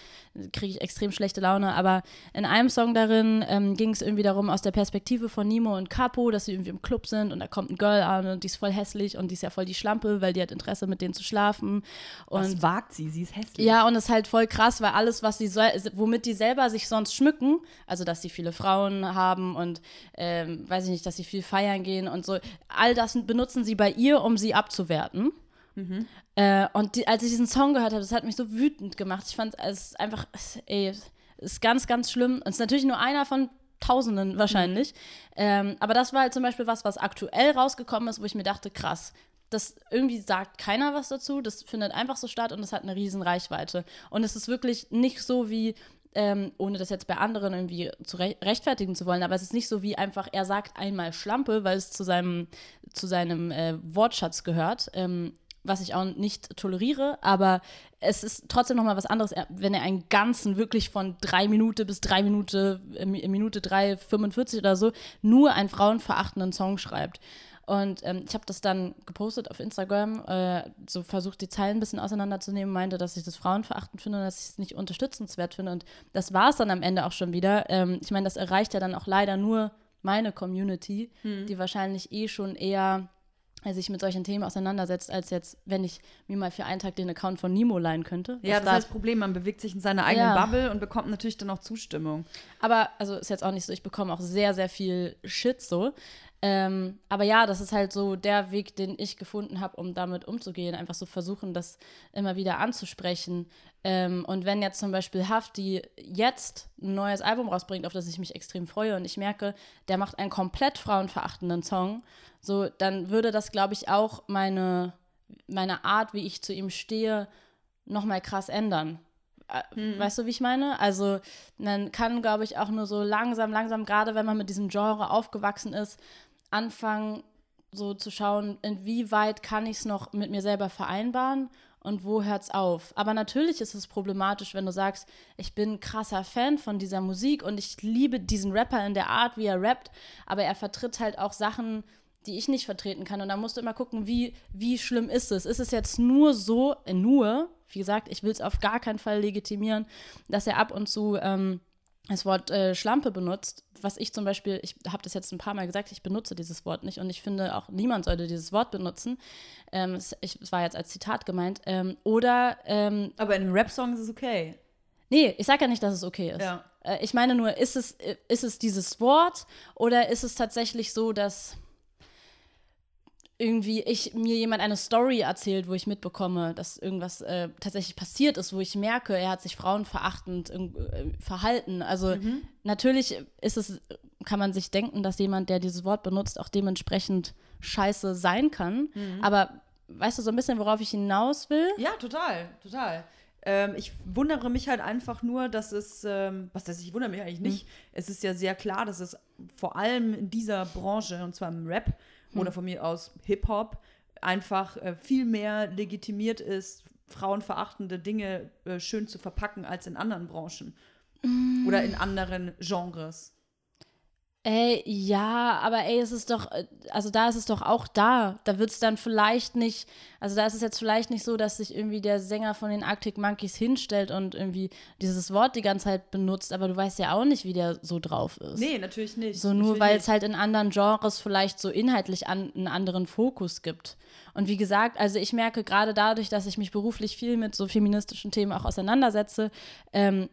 kriege ich extrem schlechte Laune. Aber in einem Song darin ähm, ging es irgendwie darum, aus der Perspektive von Nemo und Capo, dass sie irgendwie im Club sind und da kommt ein Girl an und die ist voll hässlich und die ist ja voll die Schlampe, weil die hat Interesse, mit denen zu schlafen. Und was wagt sie? Sie ist hässlich. Ja, und es ist halt voll krass, weil alles, was sie so, womit die selber sich sonst schmücken, also dass sie viele Frauen haben und ähm, weiß ich nicht, dass sie viel feiern gehen und so, all das benutzen sie bei ihr, um sie abzuwerten. Mhm. Äh, und die, als ich diesen Song gehört habe, das hat mich so wütend gemacht. Ich fand es einfach, ey, es ist ganz, ganz schlimm. Und es ist natürlich nur einer von Tausenden wahrscheinlich. Mhm. Ähm, aber das war halt zum Beispiel was, was aktuell rausgekommen ist, wo ich mir dachte, krass, das irgendwie sagt keiner was dazu. Das findet einfach so statt und es hat eine riesen Reichweite. Und es ist wirklich nicht so wie ähm, ohne das jetzt bei anderen irgendwie zu re rechtfertigen zu wollen. Aber es ist nicht so wie einfach, er sagt einmal Schlampe, weil es zu seinem, zu seinem äh, Wortschatz gehört. Ähm, was ich auch nicht toleriere, aber es ist trotzdem nochmal was anderes, wenn er einen ganzen wirklich von drei Minuten bis drei Minuten, äh, Minute drei, 45 oder so, nur einen frauenverachtenden Song schreibt. Und ähm, ich habe das dann gepostet auf Instagram, äh, so versucht, die Zeilen ein bisschen auseinanderzunehmen, meinte, dass ich das frauenverachtend finde und dass ich es nicht unterstützenswert finde. Und das war es dann am Ende auch schon wieder. Ähm, ich meine, das erreicht ja dann auch leider nur meine Community, hm. die wahrscheinlich eh schon eher sich mit solchen Themen auseinandersetzt, als jetzt, wenn ich mir mal für einen Tag den Account von Nemo leihen könnte. Ja, das, das ist das Problem. Man bewegt sich in seiner eigenen ja. Bubble und bekommt natürlich dann auch Zustimmung. Aber, also ist jetzt auch nicht so, ich bekomme auch sehr, sehr viel Shit so. Ähm, aber ja, das ist halt so der Weg, den ich gefunden habe, um damit umzugehen. Einfach so versuchen, das immer wieder anzusprechen. Ähm, und wenn jetzt zum Beispiel Hafti jetzt ein neues Album rausbringt, auf das ich mich extrem freue, und ich merke, der macht einen komplett frauenverachtenden Song, so, dann würde das, glaube ich, auch meine, meine Art, wie ich zu ihm stehe, nochmal krass ändern. Mhm. Weißt du, wie ich meine? Also, man kann, glaube ich, auch nur so langsam, langsam, gerade wenn man mit diesem Genre aufgewachsen ist, anfangen, so zu schauen, inwieweit kann ich es noch mit mir selber vereinbaren und wo hört es auf. Aber natürlich ist es problematisch, wenn du sagst, ich bin ein krasser Fan von dieser Musik und ich liebe diesen Rapper in der Art, wie er rappt, aber er vertritt halt auch Sachen, die ich nicht vertreten kann. Und da musst du immer gucken, wie, wie schlimm ist es. Ist es jetzt nur so, äh, nur, wie gesagt, ich will es auf gar keinen Fall legitimieren, dass er ab und zu ähm, das Wort äh, Schlampe benutzt, was ich zum Beispiel, ich habe das jetzt ein paar Mal gesagt, ich benutze dieses Wort nicht und ich finde auch niemand sollte dieses Wort benutzen. Ähm, es, ich, es war jetzt als Zitat gemeint. Ähm, oder. Ähm, Aber in einem Rap-Song ist es okay. Nee, ich sage ja nicht, dass es okay ist. Ja. Äh, ich meine nur, ist es, äh, ist es dieses Wort oder ist es tatsächlich so, dass irgendwie ich mir jemand eine Story erzählt, wo ich mitbekomme, dass irgendwas äh, tatsächlich passiert ist, wo ich merke, er hat sich frauenverachtend äh, verhalten. Also mhm. natürlich ist es, kann man sich denken, dass jemand, der dieses Wort benutzt, auch dementsprechend scheiße sein kann. Mhm. Aber weißt du so ein bisschen, worauf ich hinaus will? Ja, total, total. Ähm, ich wundere mich halt einfach nur, dass es, ähm, was das, ich wundere mich eigentlich nicht. Mhm. Es ist ja sehr klar, dass es vor allem in dieser Branche, und zwar im Rap, hm. oder von mir aus Hip-Hop einfach äh, viel mehr legitimiert ist, frauenverachtende Dinge äh, schön zu verpacken als in anderen Branchen mm. oder in anderen Genres. Ey, ja, aber ey, es ist doch, äh, also da ist es doch auch da. Da wird es dann vielleicht nicht, also da ist es jetzt vielleicht nicht so, dass sich irgendwie der Sänger von den Arctic Monkeys hinstellt und irgendwie dieses Wort die ganze Zeit benutzt, aber du weißt ja auch nicht, wie der so drauf ist. Nee, natürlich nicht. So nur, weil es halt in anderen Genres vielleicht so inhaltlich an, einen anderen Fokus gibt. Und wie gesagt, also ich merke gerade dadurch, dass ich mich beruflich viel mit so feministischen Themen auch auseinandersetze, ähm,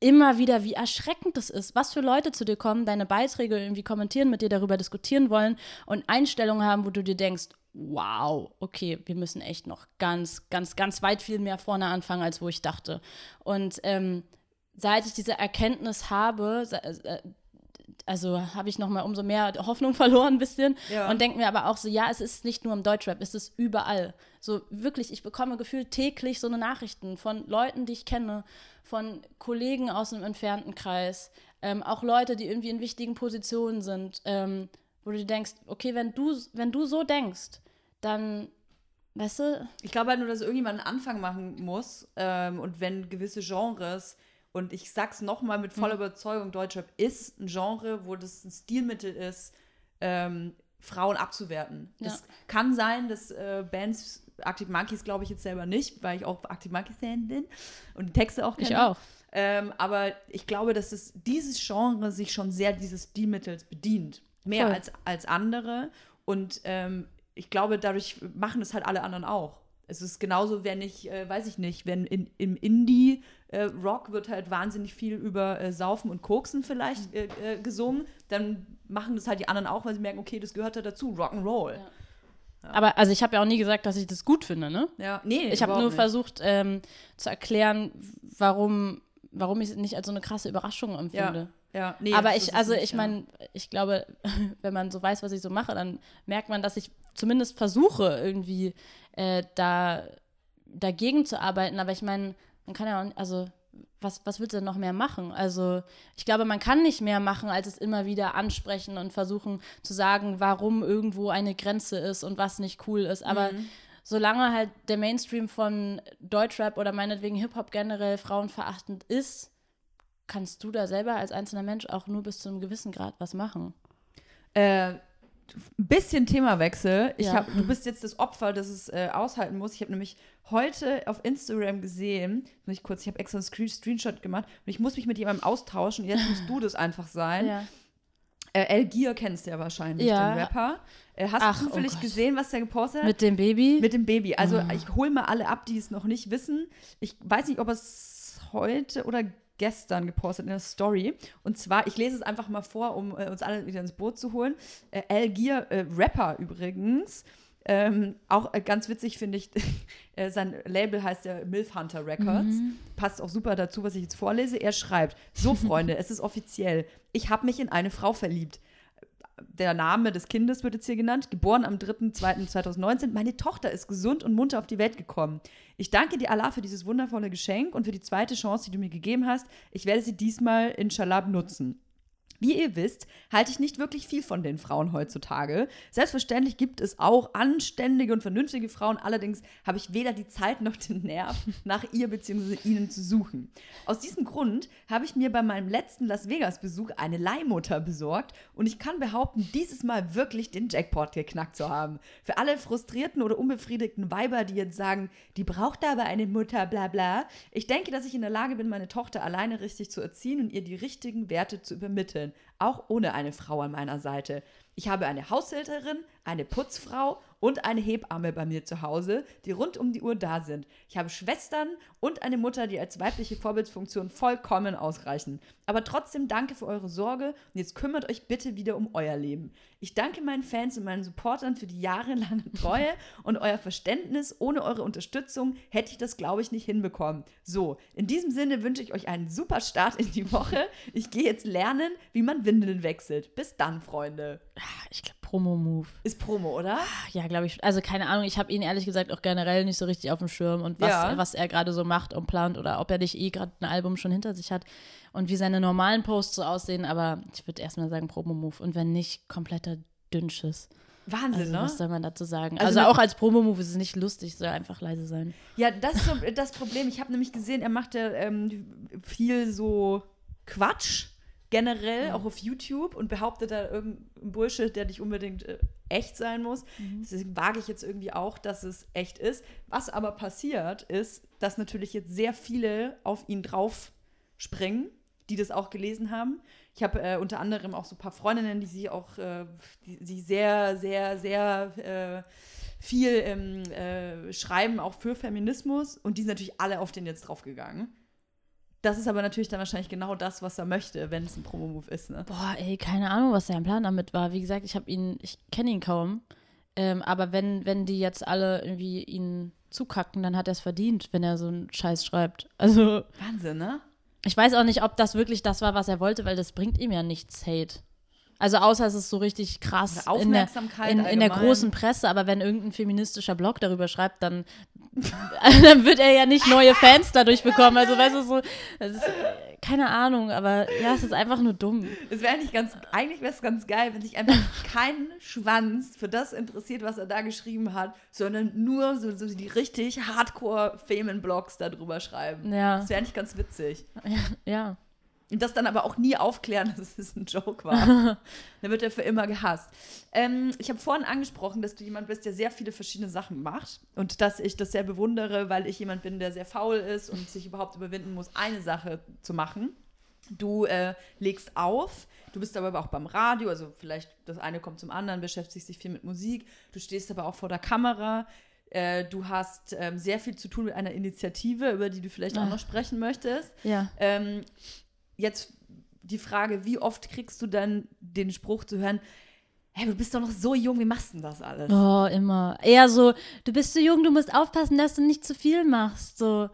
immer wieder, wie erschreckend das ist, was für Leute zu dir kommen, deine Beiträge irgendwie kommentieren, mit dir darüber diskutieren wollen und Einstellungen haben, wo du dir denkst, wow, okay, wir müssen echt noch ganz, ganz, ganz weit viel mehr vorne anfangen, als wo ich dachte. Und ähm, seit ich diese Erkenntnis habe, äh, also habe ich noch mal umso mehr Hoffnung verloren ein bisschen ja. und denke mir aber auch so, ja, es ist nicht nur im Deutschrap, es ist überall. So wirklich, ich bekomme gefühlt täglich so eine Nachrichten von Leuten, die ich kenne, von Kollegen aus einem entfernten Kreis, ähm, auch Leute, die irgendwie in wichtigen Positionen sind, ähm, wo du denkst, okay, wenn du, wenn du so denkst, dann, weißt du. Ich glaube halt nur, dass irgendjemand einen Anfang machen muss ähm, und wenn gewisse Genres und ich sag's nochmal mit voller hm. Überzeugung, Deutschrap ist ein Genre, wo das ein Stilmittel ist, ähm, Frauen abzuwerten. Ja. Es kann sein, dass äh, Bands Arctic Monkeys glaube ich jetzt selber nicht, weil ich auch Arctic Monkeys Fan bin und die Texte auch kenne. Ich auch. Ähm, aber ich glaube, dass es dieses Genre sich schon sehr dieses Stilmittels bedient. Mehr als, als andere. Und ähm, ich glaube, dadurch machen es halt alle anderen auch. Es ist genauso, wenn ich, äh, weiß ich nicht, wenn in, im Indie-Rock äh, wird halt wahnsinnig viel über äh, Saufen und Koksen vielleicht äh, äh, gesungen, dann machen das halt die anderen auch, weil sie merken, okay, das gehört da dazu, Rock'n'Roll. Ja. Aber also ich habe ja auch nie gesagt, dass ich das gut finde, ne? Ja, nee. Ich habe nur nicht. versucht ähm, zu erklären, warum, warum ich es nicht als so eine krasse Überraschung empfinde. Ja, ja. Nee, Aber ich, also nicht, ich meine, ja. ich glaube, wenn man so weiß, was ich so mache, dann merkt man, dass ich zumindest versuche, irgendwie äh, da dagegen zu arbeiten. Aber ich meine, man kann ja auch, also was, was willst du denn noch mehr machen? Also ich glaube, man kann nicht mehr machen, als es immer wieder ansprechen und versuchen zu sagen, warum irgendwo eine Grenze ist und was nicht cool ist. Aber mhm. solange halt der Mainstream von Deutschrap oder meinetwegen Hip-Hop generell frauenverachtend ist, kannst du da selber als einzelner Mensch auch nur bis zu einem gewissen Grad was machen. Äh, ein bisschen Themawechsel. Ich ja. hab, du bist jetzt das Opfer, das es äh, aushalten muss. Ich habe nämlich heute auf Instagram gesehen, muss ich kurz, ich habe extra einen Screenshot gemacht und ich muss mich mit jemandem austauschen. Jetzt musst du das einfach sein. Ja. Äh, El Gier kennst du ja wahrscheinlich, ja. den Rapper. Äh, hast Ach, du zufällig oh gesehen, was der gepostet hat? Mit dem Baby? Mit dem Baby. Also oh. ich hole mal alle ab, die es noch nicht wissen. Ich weiß nicht, ob es heute oder gestern gepostet in der Story. Und zwar, ich lese es einfach mal vor, um äh, uns alle wieder ins Boot zu holen. Äh, Al Gier, äh, Rapper übrigens. Ähm, auch äh, ganz witzig finde ich, äh, sein Label heißt ja Milf Hunter Records. Mhm. Passt auch super dazu, was ich jetzt vorlese. Er schreibt: So, Freunde, es ist offiziell. Ich habe mich in eine Frau verliebt der Name des Kindes wird jetzt hier genannt, geboren am 3.2.2019. Meine Tochter ist gesund und munter auf die Welt gekommen. Ich danke dir, Allah, für dieses wundervolle Geschenk und für die zweite Chance, die du mir gegeben hast. Ich werde sie diesmal inshallah nutzen. Wie ihr wisst, halte ich nicht wirklich viel von den Frauen heutzutage. Selbstverständlich gibt es auch anständige und vernünftige Frauen, allerdings habe ich weder die Zeit noch den Nerv, nach ihr bzw. ihnen zu suchen. Aus diesem Grund habe ich mir bei meinem letzten Las Vegas-Besuch eine Leihmutter besorgt und ich kann behaupten, dieses Mal wirklich den Jackpot geknackt zu haben. Für alle frustrierten oder unbefriedigten Weiber, die jetzt sagen, die braucht aber eine Mutter, bla bla, ich denke, dass ich in der Lage bin, meine Tochter alleine richtig zu erziehen und ihr die richtigen Werte zu übermitteln person auch ohne eine Frau an meiner Seite. Ich habe eine Haushälterin, eine Putzfrau und eine Hebamme bei mir zu Hause, die rund um die Uhr da sind. Ich habe Schwestern und eine Mutter, die als weibliche Vorbildsfunktion vollkommen ausreichen. Aber trotzdem danke für eure Sorge und jetzt kümmert euch bitte wieder um euer Leben. Ich danke meinen Fans und meinen Supportern für die jahrelange Treue und euer Verständnis. Ohne eure Unterstützung hätte ich das, glaube ich, nicht hinbekommen. So, in diesem Sinne wünsche ich euch einen super Start in die Woche. Ich gehe jetzt lernen, wie man Windeln wechselt. Bis dann, Freunde. Ah, ich glaube, Promo-Move. Ist Promo, oder? Ah, ja, glaube ich. Also keine Ahnung, ich habe ihn ehrlich gesagt auch generell nicht so richtig auf dem Schirm und was, ja. was er gerade so macht und plant oder ob er nicht eh gerade ein Album schon hinter sich hat und wie seine normalen Posts so aussehen. Aber ich würde erstmal sagen Promo-Move und wenn nicht, kompletter Dünnschiss. Wahnsinn, also, ne? Was soll man dazu sagen? Also, also auch als Promo-Move ist es nicht lustig, soll einfach leise sein. Ja, das ist so das Problem. Ich habe nämlich gesehen, er macht ja ähm, viel so Quatsch generell, mhm. auch auf YouTube und behauptet da irgendeinen Bullshit, der nicht unbedingt äh, echt sein muss. Mhm. Deswegen wage ich jetzt irgendwie auch, dass es echt ist. Was aber passiert, ist, dass natürlich jetzt sehr viele auf ihn drauf springen, die das auch gelesen haben. Ich habe äh, unter anderem auch so ein paar Freundinnen, die sich auch, äh, die, die sehr, sehr, sehr äh, viel ähm, äh, schreiben, auch für Feminismus. Und die sind natürlich alle auf den jetzt draufgegangen. Das ist aber natürlich dann wahrscheinlich genau das, was er möchte, wenn es ein Promo-Move ist. Ne? Boah, ey, keine Ahnung, was sein Plan damit war. Wie gesagt, ich habe ihn, ich kenne ihn kaum. Ähm, aber wenn, wenn die jetzt alle irgendwie ihn zukacken, dann hat er es verdient, wenn er so einen Scheiß schreibt. Also. Wahnsinn, ne? Ich weiß auch nicht, ob das wirklich das war, was er wollte, weil das bringt ihm ja nichts Hate. Also außer es ist so richtig krass in der, in, in der, großen Presse, aber wenn irgendein feministischer Blog darüber schreibt, dann, dann wird er ja nicht neue Fans dadurch bekommen. Also weißt du, so, ist, keine Ahnung, aber ja, es ist einfach nur dumm. Es wäre eigentlich ganz, eigentlich wäre es ganz geil, wenn sich einfach kein Schwanz für das interessiert, was er da geschrieben hat, sondern nur so, so die richtig Hardcore-Femen-Blogs darüber schreiben. Ja. Das wäre eigentlich ganz witzig. Ja, ja. Und das dann aber auch nie aufklären, dass es ein Joke war. dann wird er für immer gehasst. Ähm, ich habe vorhin angesprochen, dass du jemand bist, der sehr viele verschiedene Sachen macht. Und dass ich das sehr bewundere, weil ich jemand bin, der sehr faul ist und sich überhaupt überwinden muss, eine Sache zu machen. Du äh, legst auf, du bist aber auch beim Radio, also vielleicht das eine kommt zum anderen, beschäftigst dich viel mit Musik, du stehst aber auch vor der Kamera, äh, du hast ähm, sehr viel zu tun mit einer Initiative, über die du vielleicht auch ah. noch sprechen möchtest. Ja. Ähm, jetzt die Frage, wie oft kriegst du dann den Spruch zu hören, hey, du bist doch noch so jung, wie machst du denn das alles? Oh, immer. Eher so, du bist so jung, du musst aufpassen, dass du nicht zu viel machst. So,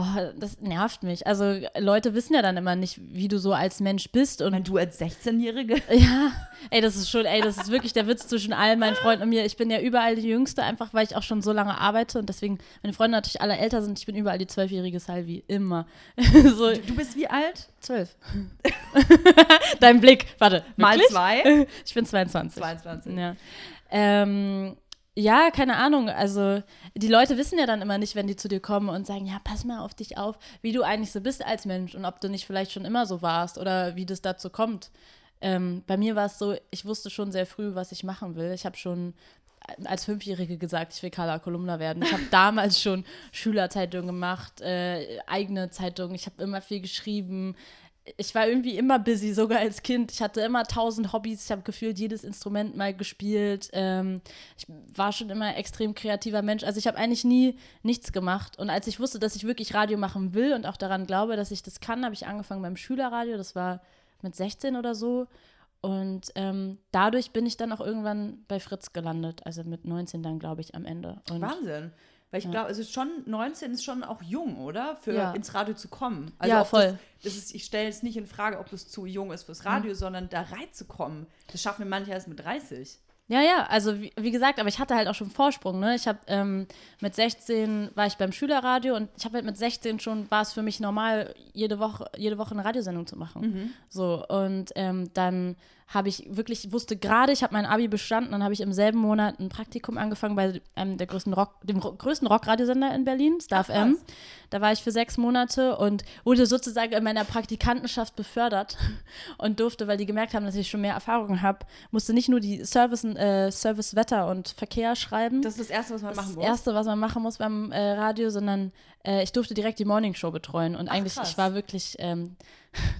Oh, das nervt mich. Also Leute wissen ja dann immer nicht, wie du so als Mensch bist. Und Wenn du als 16-Jährige. ja, ey, das ist schon, ey, das ist wirklich der Witz zwischen allen meinen Freunden und mir. Ich bin ja überall die Jüngste, einfach weil ich auch schon so lange arbeite und deswegen meine Freunde natürlich alle älter sind. Ich bin überall die zwölfjährige Salvi, immer. so, Du bist wie alt? zwölf. Dein Blick, warte. Mal wirklich? zwei? Ich bin 22. 22. Ja. Ähm, ja, keine Ahnung. Also die Leute wissen ja dann immer nicht, wenn die zu dir kommen und sagen, ja, pass mal auf dich auf, wie du eigentlich so bist als Mensch und ob du nicht vielleicht schon immer so warst oder wie das dazu kommt. Ähm, bei mir war es so, ich wusste schon sehr früh, was ich machen will. Ich habe schon als Fünfjährige gesagt, ich will Carla Kolumna werden. Ich habe damals schon Schülerzeitung gemacht, äh, eigene Zeitung. Ich habe immer viel geschrieben. Ich war irgendwie immer busy, sogar als Kind. Ich hatte immer tausend Hobbys. Ich habe gefühlt jedes Instrument mal gespielt. Ähm, ich war schon immer ein extrem kreativer Mensch. Also ich habe eigentlich nie nichts gemacht. Und als ich wusste, dass ich wirklich Radio machen will und auch daran glaube, dass ich das kann, habe ich angefangen beim Schülerradio. Das war mit 16 oder so. Und ähm, dadurch bin ich dann auch irgendwann bei Fritz gelandet. Also mit 19 dann, glaube ich, am Ende. Und Wahnsinn. Weil ich Ja. glaube, es ist schon, 19 ist schon auch jung, oder? Für Ja. ins Radio zu kommen. Also Ja, voll. Mhm. Das, das ist, ich stelle jetzt nicht in Frage, ob das zu jung ist fürs Radio, sondern da reinzukommen. Das schaffen wir manche erst mit 30. Ja, ja, also wie, wie gesagt, aber ich hatte halt auch schon Vorsprung, ne? Ich habe ähm, mit 16 war ich beim Schülerradio und ich habe halt mit 16 schon, war es für mich normal, jede Woche, jede Woche eine Radiosendung zu machen. So, und ähm, dann habe ich wirklich, ich wusste gerade, ich habe mein Abi bestanden, dann habe ich im selben Monat ein Praktikum angefangen bei einem der größten Rock, dem größten Rockradiosender in Berlin, Star Ach, FM. Da war ich für sechs Monate und wurde sozusagen in meiner Praktikantenschaft befördert und durfte, weil die gemerkt haben, dass ich schon mehr Erfahrung habe, musste nicht nur die Service, äh, Service Wetter und Verkehr schreiben. Das ist das Erste, was man das machen das muss. Erste, was man machen muss beim äh, Radio, sondern äh, ich durfte direkt die Morningshow betreuen. Und eigentlich, krass. ich war wirklich ähm,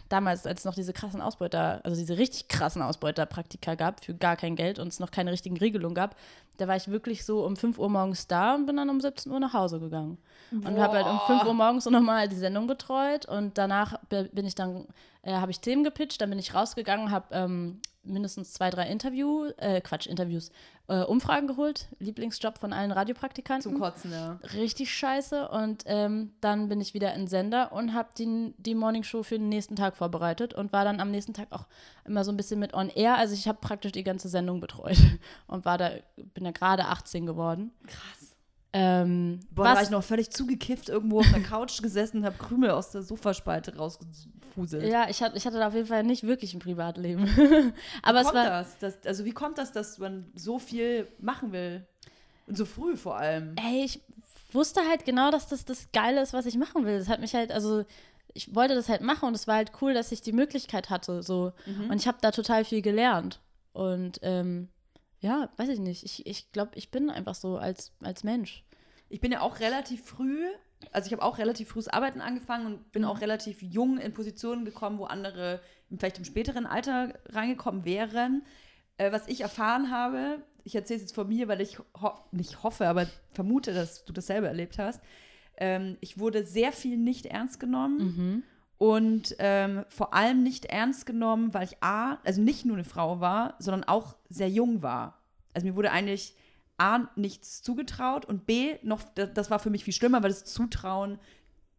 damals, als es noch diese krassen Ausbeuter, also diese richtig krassen Ausbeuterpraktika gab, für gar kein Geld und es noch keine richtigen Regelungen gab, da war ich wirklich so um 5 Uhr morgens da und bin dann um 17 Uhr nach Hause gegangen. Und habe halt um 5 Uhr morgens so nochmal die Sendung betreut und danach bin ich dann, äh, habe ich Themen gepitcht, dann bin ich rausgegangen, habe ähm, mindestens zwei, drei Interview, äh, Quatsch, Interviews, äh, Umfragen geholt, Lieblingsjob von allen Radiopraktikanten. Zum Kotzen, ja. Richtig scheiße. Und ähm, dann bin ich wieder in Sender und habe die, die Morningshow für den nächsten Tag vorbereitet und war dann am nächsten Tag auch immer so ein bisschen mit on air. Also ich habe praktisch die ganze Sendung betreut und war da, bin da gerade 18 geworden. Krass. Ähm, Boah, da war was, ich noch völlig zugekifft irgendwo auf einer Couch gesessen und habe Krümel aus der Sofaspalte rausgefuselt. ja, ich, hat, ich hatte da auf jeden Fall nicht wirklich ein Privatleben. Aber wie es kommt war. das? das? Also wie kommt das, dass man so viel machen will? Und so früh vor allem. Ey, ich wusste halt genau, dass das das Geile ist, was ich machen will. Das hat mich halt, also ich wollte das halt machen und es war halt cool, dass ich die Möglichkeit hatte. So. Mhm. Und ich habe da total viel gelernt. Und ähm, ja, weiß ich nicht. Ich, ich glaube, ich bin einfach so als, als Mensch. Ich bin ja auch relativ früh, also ich habe auch relativ frühes Arbeiten angefangen und bin auch relativ jung in Positionen gekommen, wo andere vielleicht im späteren Alter reingekommen wären. Äh, was ich erfahren habe, ich erzähle es jetzt von mir, weil ich ho nicht hoffe, aber vermute, dass du dasselbe erlebt hast. Ähm, ich wurde sehr viel nicht ernst genommen und ähm, vor allem nicht ernst genommen, weil ich A, also nicht nur eine Frau war, sondern auch sehr jung war. Also mir wurde eigentlich A, nichts zugetraut und B, noch, das, war für mich viel schlimmer, weil das Zutrauen,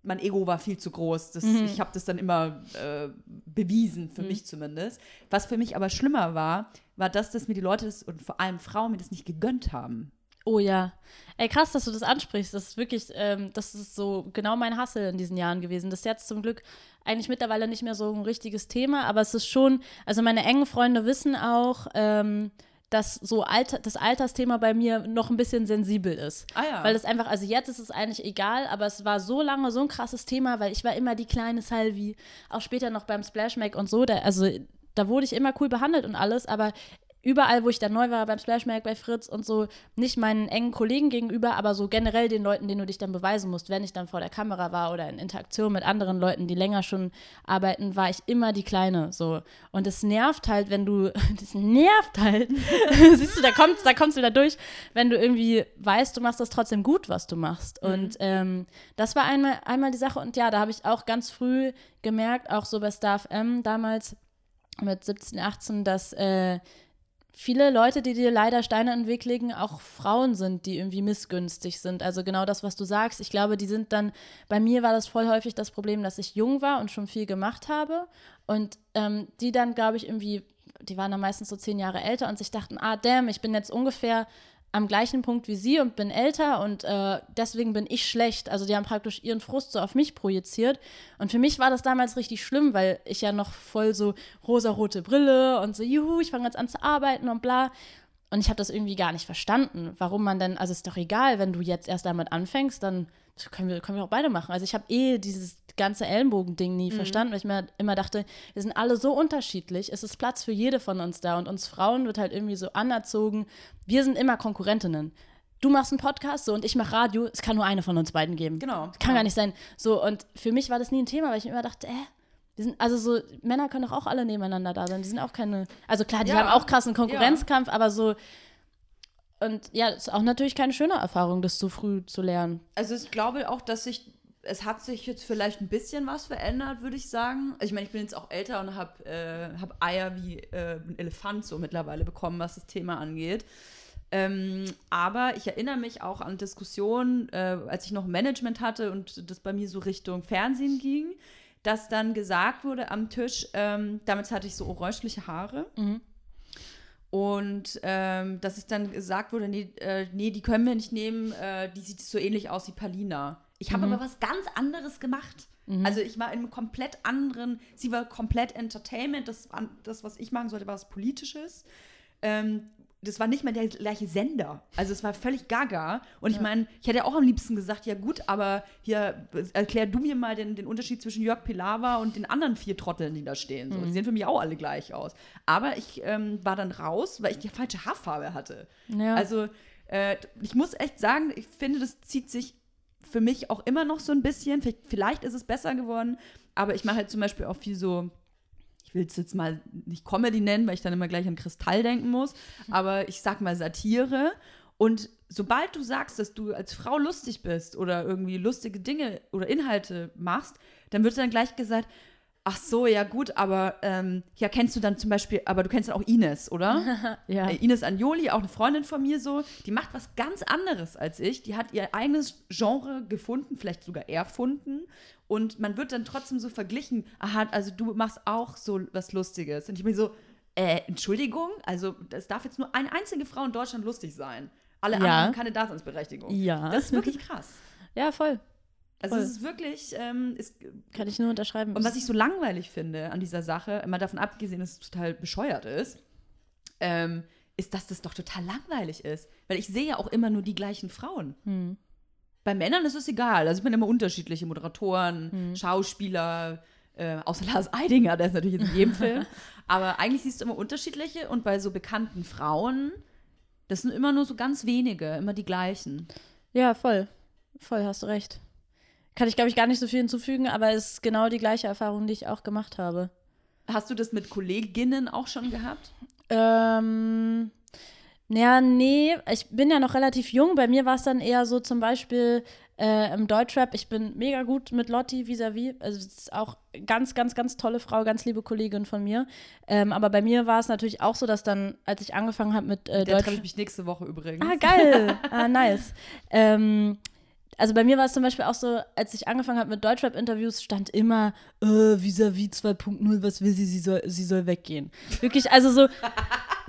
mein Ego war viel zu groß. Das, Ich habe das dann immer äh, bewiesen, für mich zumindest. Was für mich aber schlimmer war, war das, dass mir die Leute das, und vor allem Frauen mir das nicht gegönnt haben. Oh ja. Ey, krass, dass du das ansprichst. Das ist wirklich, ähm, das ist so genau mein Hassel in diesen Jahren gewesen. Das ist jetzt zum Glück eigentlich mittlerweile nicht mehr so ein richtiges Thema, aber es ist schon, also meine engen Freunde wissen auch, ähm, dass so Alter, das Altersthema bei mir noch ein bisschen sensibel ist. Ah ja. Weil es einfach, also jetzt ist es eigentlich egal, aber es war so lange so ein krasses Thema, weil ich war immer die kleine Salvi, auch später noch beim Splash Make und so, da, also da wurde ich immer cool behandelt und alles, aber überall, wo ich dann neu war, beim Splash Make, bei Fritz und so, nicht meinen engen Kollegen gegenüber, aber so generell den Leuten, denen du dich dann beweisen musst, wenn ich dann vor der Kamera war oder in Interaktion mit anderen Leuten, die länger schon arbeiten, war ich immer die Kleine, so. Und es nervt halt, wenn du, das nervt halt, siehst du, da kommt's, da kommt's wieder durch, wenn du irgendwie weißt, du machst das trotzdem gut, was du machst. Und ähm, das war einmal, einmal die Sache und ja, da habe ich auch ganz früh gemerkt, auch so bei Star FM damals mit 17, 18, dass äh, viele Leute, die dir leider Steine in den Weg legen, auch Frauen sind, die irgendwie missgünstig sind. Also genau das, was du sagst. Ich glaube, die sind dann, bei mir war das voll häufig das Problem, dass ich jung war und schon viel gemacht habe. Und ähm, die dann, glaube ich, irgendwie, die waren dann meistens so zehn Jahre älter und sich dachten, ah, damn, ich bin jetzt ungefähr am gleichen Punkt wie sie und bin älter und äh, deswegen bin ich schlecht. Also die haben praktisch ihren Frust so auf mich projiziert. Und für mich war das damals richtig schlimm, weil ich ja noch voll so rosarote Brille und so, juhu, ich fange jetzt an zu arbeiten und bla. Und ich habe das irgendwie gar nicht verstanden, warum man denn, also ist doch egal, wenn du jetzt erst damit anfängst, dann können wir, können wir auch beide machen. Also ich habe eh dieses ganze Ellenbogending nie mhm. verstanden, weil ich mir immer dachte, wir sind alle so unterschiedlich, es ist Platz für jede von uns da und uns Frauen wird halt irgendwie so anerzogen, wir sind immer Konkurrentinnen. Du machst einen Podcast so und ich mache Radio, es kann nur eine von uns beiden geben. Genau. Kann genau. gar nicht sein. So und für mich war das nie ein Thema, weil ich mir immer dachte, äh, sind, also so, Männer können doch auch alle nebeneinander da sein. Die sind auch keine, also klar, die ja, haben auch krassen Konkurrenzkampf, ja. aber so, und ja, es ist auch natürlich keine schöne Erfahrung, das so früh zu lernen. Also ich glaube auch, dass sich, es hat sich jetzt vielleicht ein bisschen was verändert, würde ich sagen. Ich meine, ich bin jetzt auch älter und habe äh, hab Eier wie äh, ein Elefant so mittlerweile bekommen, was das Thema angeht. Ähm, aber ich erinnere mich auch an Diskussionen, äh, als ich noch Management hatte und das bei mir so Richtung Fernsehen ging, dass dann gesagt wurde am Tisch, ähm, damals hatte ich so orangeliche Haare. Mhm. Und ähm, dass es dann gesagt wurde, nee, äh, nee, die können wir nicht nehmen, äh, die sieht so ähnlich aus wie Palina. Ich habe mhm. aber was ganz anderes gemacht. Mhm. Also ich war in einem komplett anderen, sie war komplett Entertainment, das, das was ich machen sollte, war was Politisches. Ähm, das war nicht mehr der gleiche Sender. Also es war völlig gaga. Und ja. ich meine, ich hätte auch am liebsten gesagt, ja gut, aber hier erklär du mir mal den, den Unterschied zwischen Jörg Pilawa und den anderen vier Trotteln, die da stehen. So, mhm. Die sehen für mich auch alle gleich aus. Aber ich ähm, war dann raus, weil ich die falsche Haarfarbe hatte. Ja. Also äh, ich muss echt sagen, ich finde, das zieht sich für mich auch immer noch so ein bisschen. Vielleicht, vielleicht ist es besser geworden, aber ich mache halt zum Beispiel auch viel so ich will es jetzt mal nicht Comedy nennen, weil ich dann immer gleich an Kristall denken muss, aber ich sag mal Satire. Und sobald du sagst, dass du als Frau lustig bist oder irgendwie lustige Dinge oder Inhalte machst, dann wird dann gleich gesagt, Ach so, ja gut, aber ähm, ja, kennst du dann zum Beispiel, aber du kennst dann auch Ines, oder? ja. Äh, Ines Anjoli, auch eine Freundin von mir so, die macht was ganz anderes als ich. Die hat ihr eigenes Genre gefunden, vielleicht sogar erfunden. Und man wird dann trotzdem so verglichen, aha, also du machst auch so was Lustiges. Und ich bin so, äh, Entschuldigung, also es darf jetzt nur eine einzige Frau in Deutschland lustig sein. Alle ja. anderen haben keine Daseinsberechtigung. Ja. Das ist wirklich krass. ja, voll. Also Voll. es ist wirklich, ähm, ist, kann ich nur unterschreiben. Und was ich so langweilig finde an dieser Sache, immer davon abgesehen, dass es total bescheuert ist, ähm, ist, dass das doch total langweilig ist. Weil ich sehe ja auch immer nur die gleichen Frauen. Hm. Bei Männern ist es egal. Also ich bin immer unterschiedliche Moderatoren, hm. Schauspieler, äh, außer Lars Eidinger, der ist natürlich in jedem Film. Aber eigentlich siehst du immer unterschiedliche und bei so bekannten Frauen, das sind immer nur so ganz wenige, immer die gleichen. Ja, voll. Voll, hast du recht kann ich, glaube ich, gar nicht so viel hinzufügen, aber es ist genau die gleiche Erfahrung, die ich auch gemacht habe. Hast du das mit Kolleginnen auch schon gehabt? Ähm, ja, nee, ich bin ja noch relativ jung. Bei mir war es dann eher so zum Beispiel äh, im Deutschrap. Ich bin mega gut mit Lotti vis-à-vis. -vis. Also, es ist auch ganz, ganz, ganz tolle Frau, ganz liebe Kollegin von mir. Ähm, aber bei mir war es natürlich auch so, dass dann, als ich angefangen habe mit äh, Deutsch. treffe ich mich nächste Woche übrigens. Ah, geil. ah, nice. ähm, also bei mir war es zum Beispiel auch so, als ich angefangen habe mit Deutschrap-Interviews, stand immer, äh, vis-à-vis 2.0, was will sie, sie soll, sie soll weggehen. Wirklich, also so,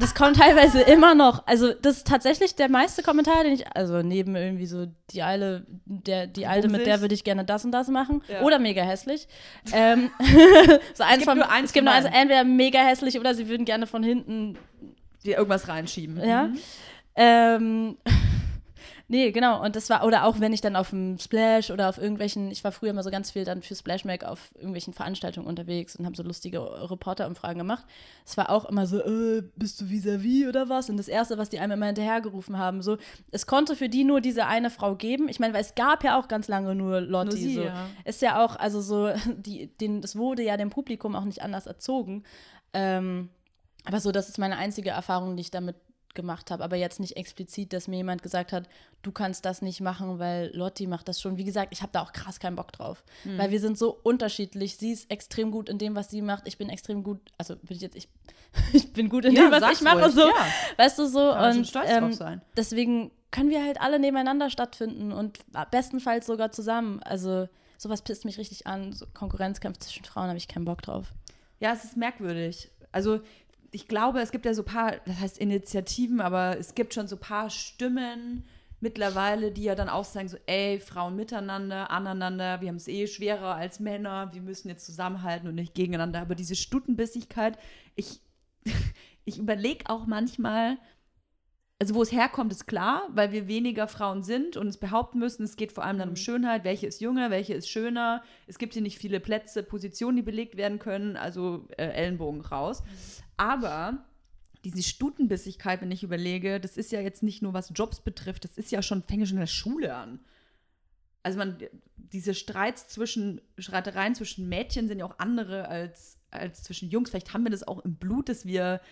das kommt teilweise immer noch. Also das ist tatsächlich der meiste Kommentar, den ich, also neben irgendwie so die Alte, der, die Alte, mit der würde ich gerne das und das machen. Ja. Oder mega hässlich. ähm, so eins es gibt von, nur eins es gibt nur eins, entweder mega hässlich oder sie würden gerne von hinten dir irgendwas reinschieben. Ja. Mhm. Ähm, Nee, genau. Und das war, oder auch wenn ich dann auf dem Splash oder auf irgendwelchen, ich war früher immer so ganz viel dann für Splash Mac auf irgendwelchen Veranstaltungen unterwegs und habe so lustige Reporterumfragen gemacht. Es war auch immer so, äh, bist du vis-à-vis -vis oder was? Und das Erste, was die einem immer hinterhergerufen haben, so, es konnte für die nur diese eine Frau geben. Ich meine, weil es gab ja auch ganz lange nur Lotti. Nur sie, so. ja. Ist ja auch, also so, die, den, das wurde ja dem Publikum auch nicht anders erzogen. Ähm, aber so, das ist meine einzige Erfahrung, die ich damit gemacht habe, aber jetzt nicht explizit, dass mir jemand gesagt hat, du kannst das nicht machen, weil Lotti macht das schon. Wie gesagt, ich habe da auch krass keinen Bock drauf, mhm. weil wir sind so unterschiedlich. Sie ist extrem gut in dem, was sie macht. Ich bin extrem gut, also bin ich jetzt ich, ich bin gut in ja, dem, was ich mache, ruhig. so, ja. weißt du so Kann und ähm, deswegen können wir halt alle nebeneinander stattfinden und bestenfalls sogar zusammen. Also sowas pisst mich richtig an. So Konkurrenzkampf zwischen Frauen habe ich keinen Bock drauf. Ja, es ist merkwürdig. Also ich glaube, es gibt ja so ein paar, das heißt Initiativen, aber es gibt schon so ein paar Stimmen mittlerweile, die ja dann auch sagen, so, ey, Frauen miteinander, aneinander, wir haben es eh schwerer als Männer, wir müssen jetzt zusammenhalten und nicht gegeneinander. Aber diese Stutenbissigkeit, ich, ich überlege auch manchmal, also wo es herkommt, ist klar, weil wir weniger Frauen sind und es behaupten müssen, es geht vor allem dann um mhm. Schönheit, welche ist jünger, welche ist schöner. Es gibt hier nicht viele Plätze, Positionen, die belegt werden können, also äh, Ellenbogen raus. Aber diese Stutenbissigkeit, wenn ich überlege, das ist ja jetzt nicht nur was Jobs betrifft, das ist ja schon, fängt schon in der Schule an. Also man, diese Streits zwischen, Streitereien zwischen Mädchen sind ja auch andere als, als zwischen Jungs. Vielleicht haben wir das auch im Blut, dass wir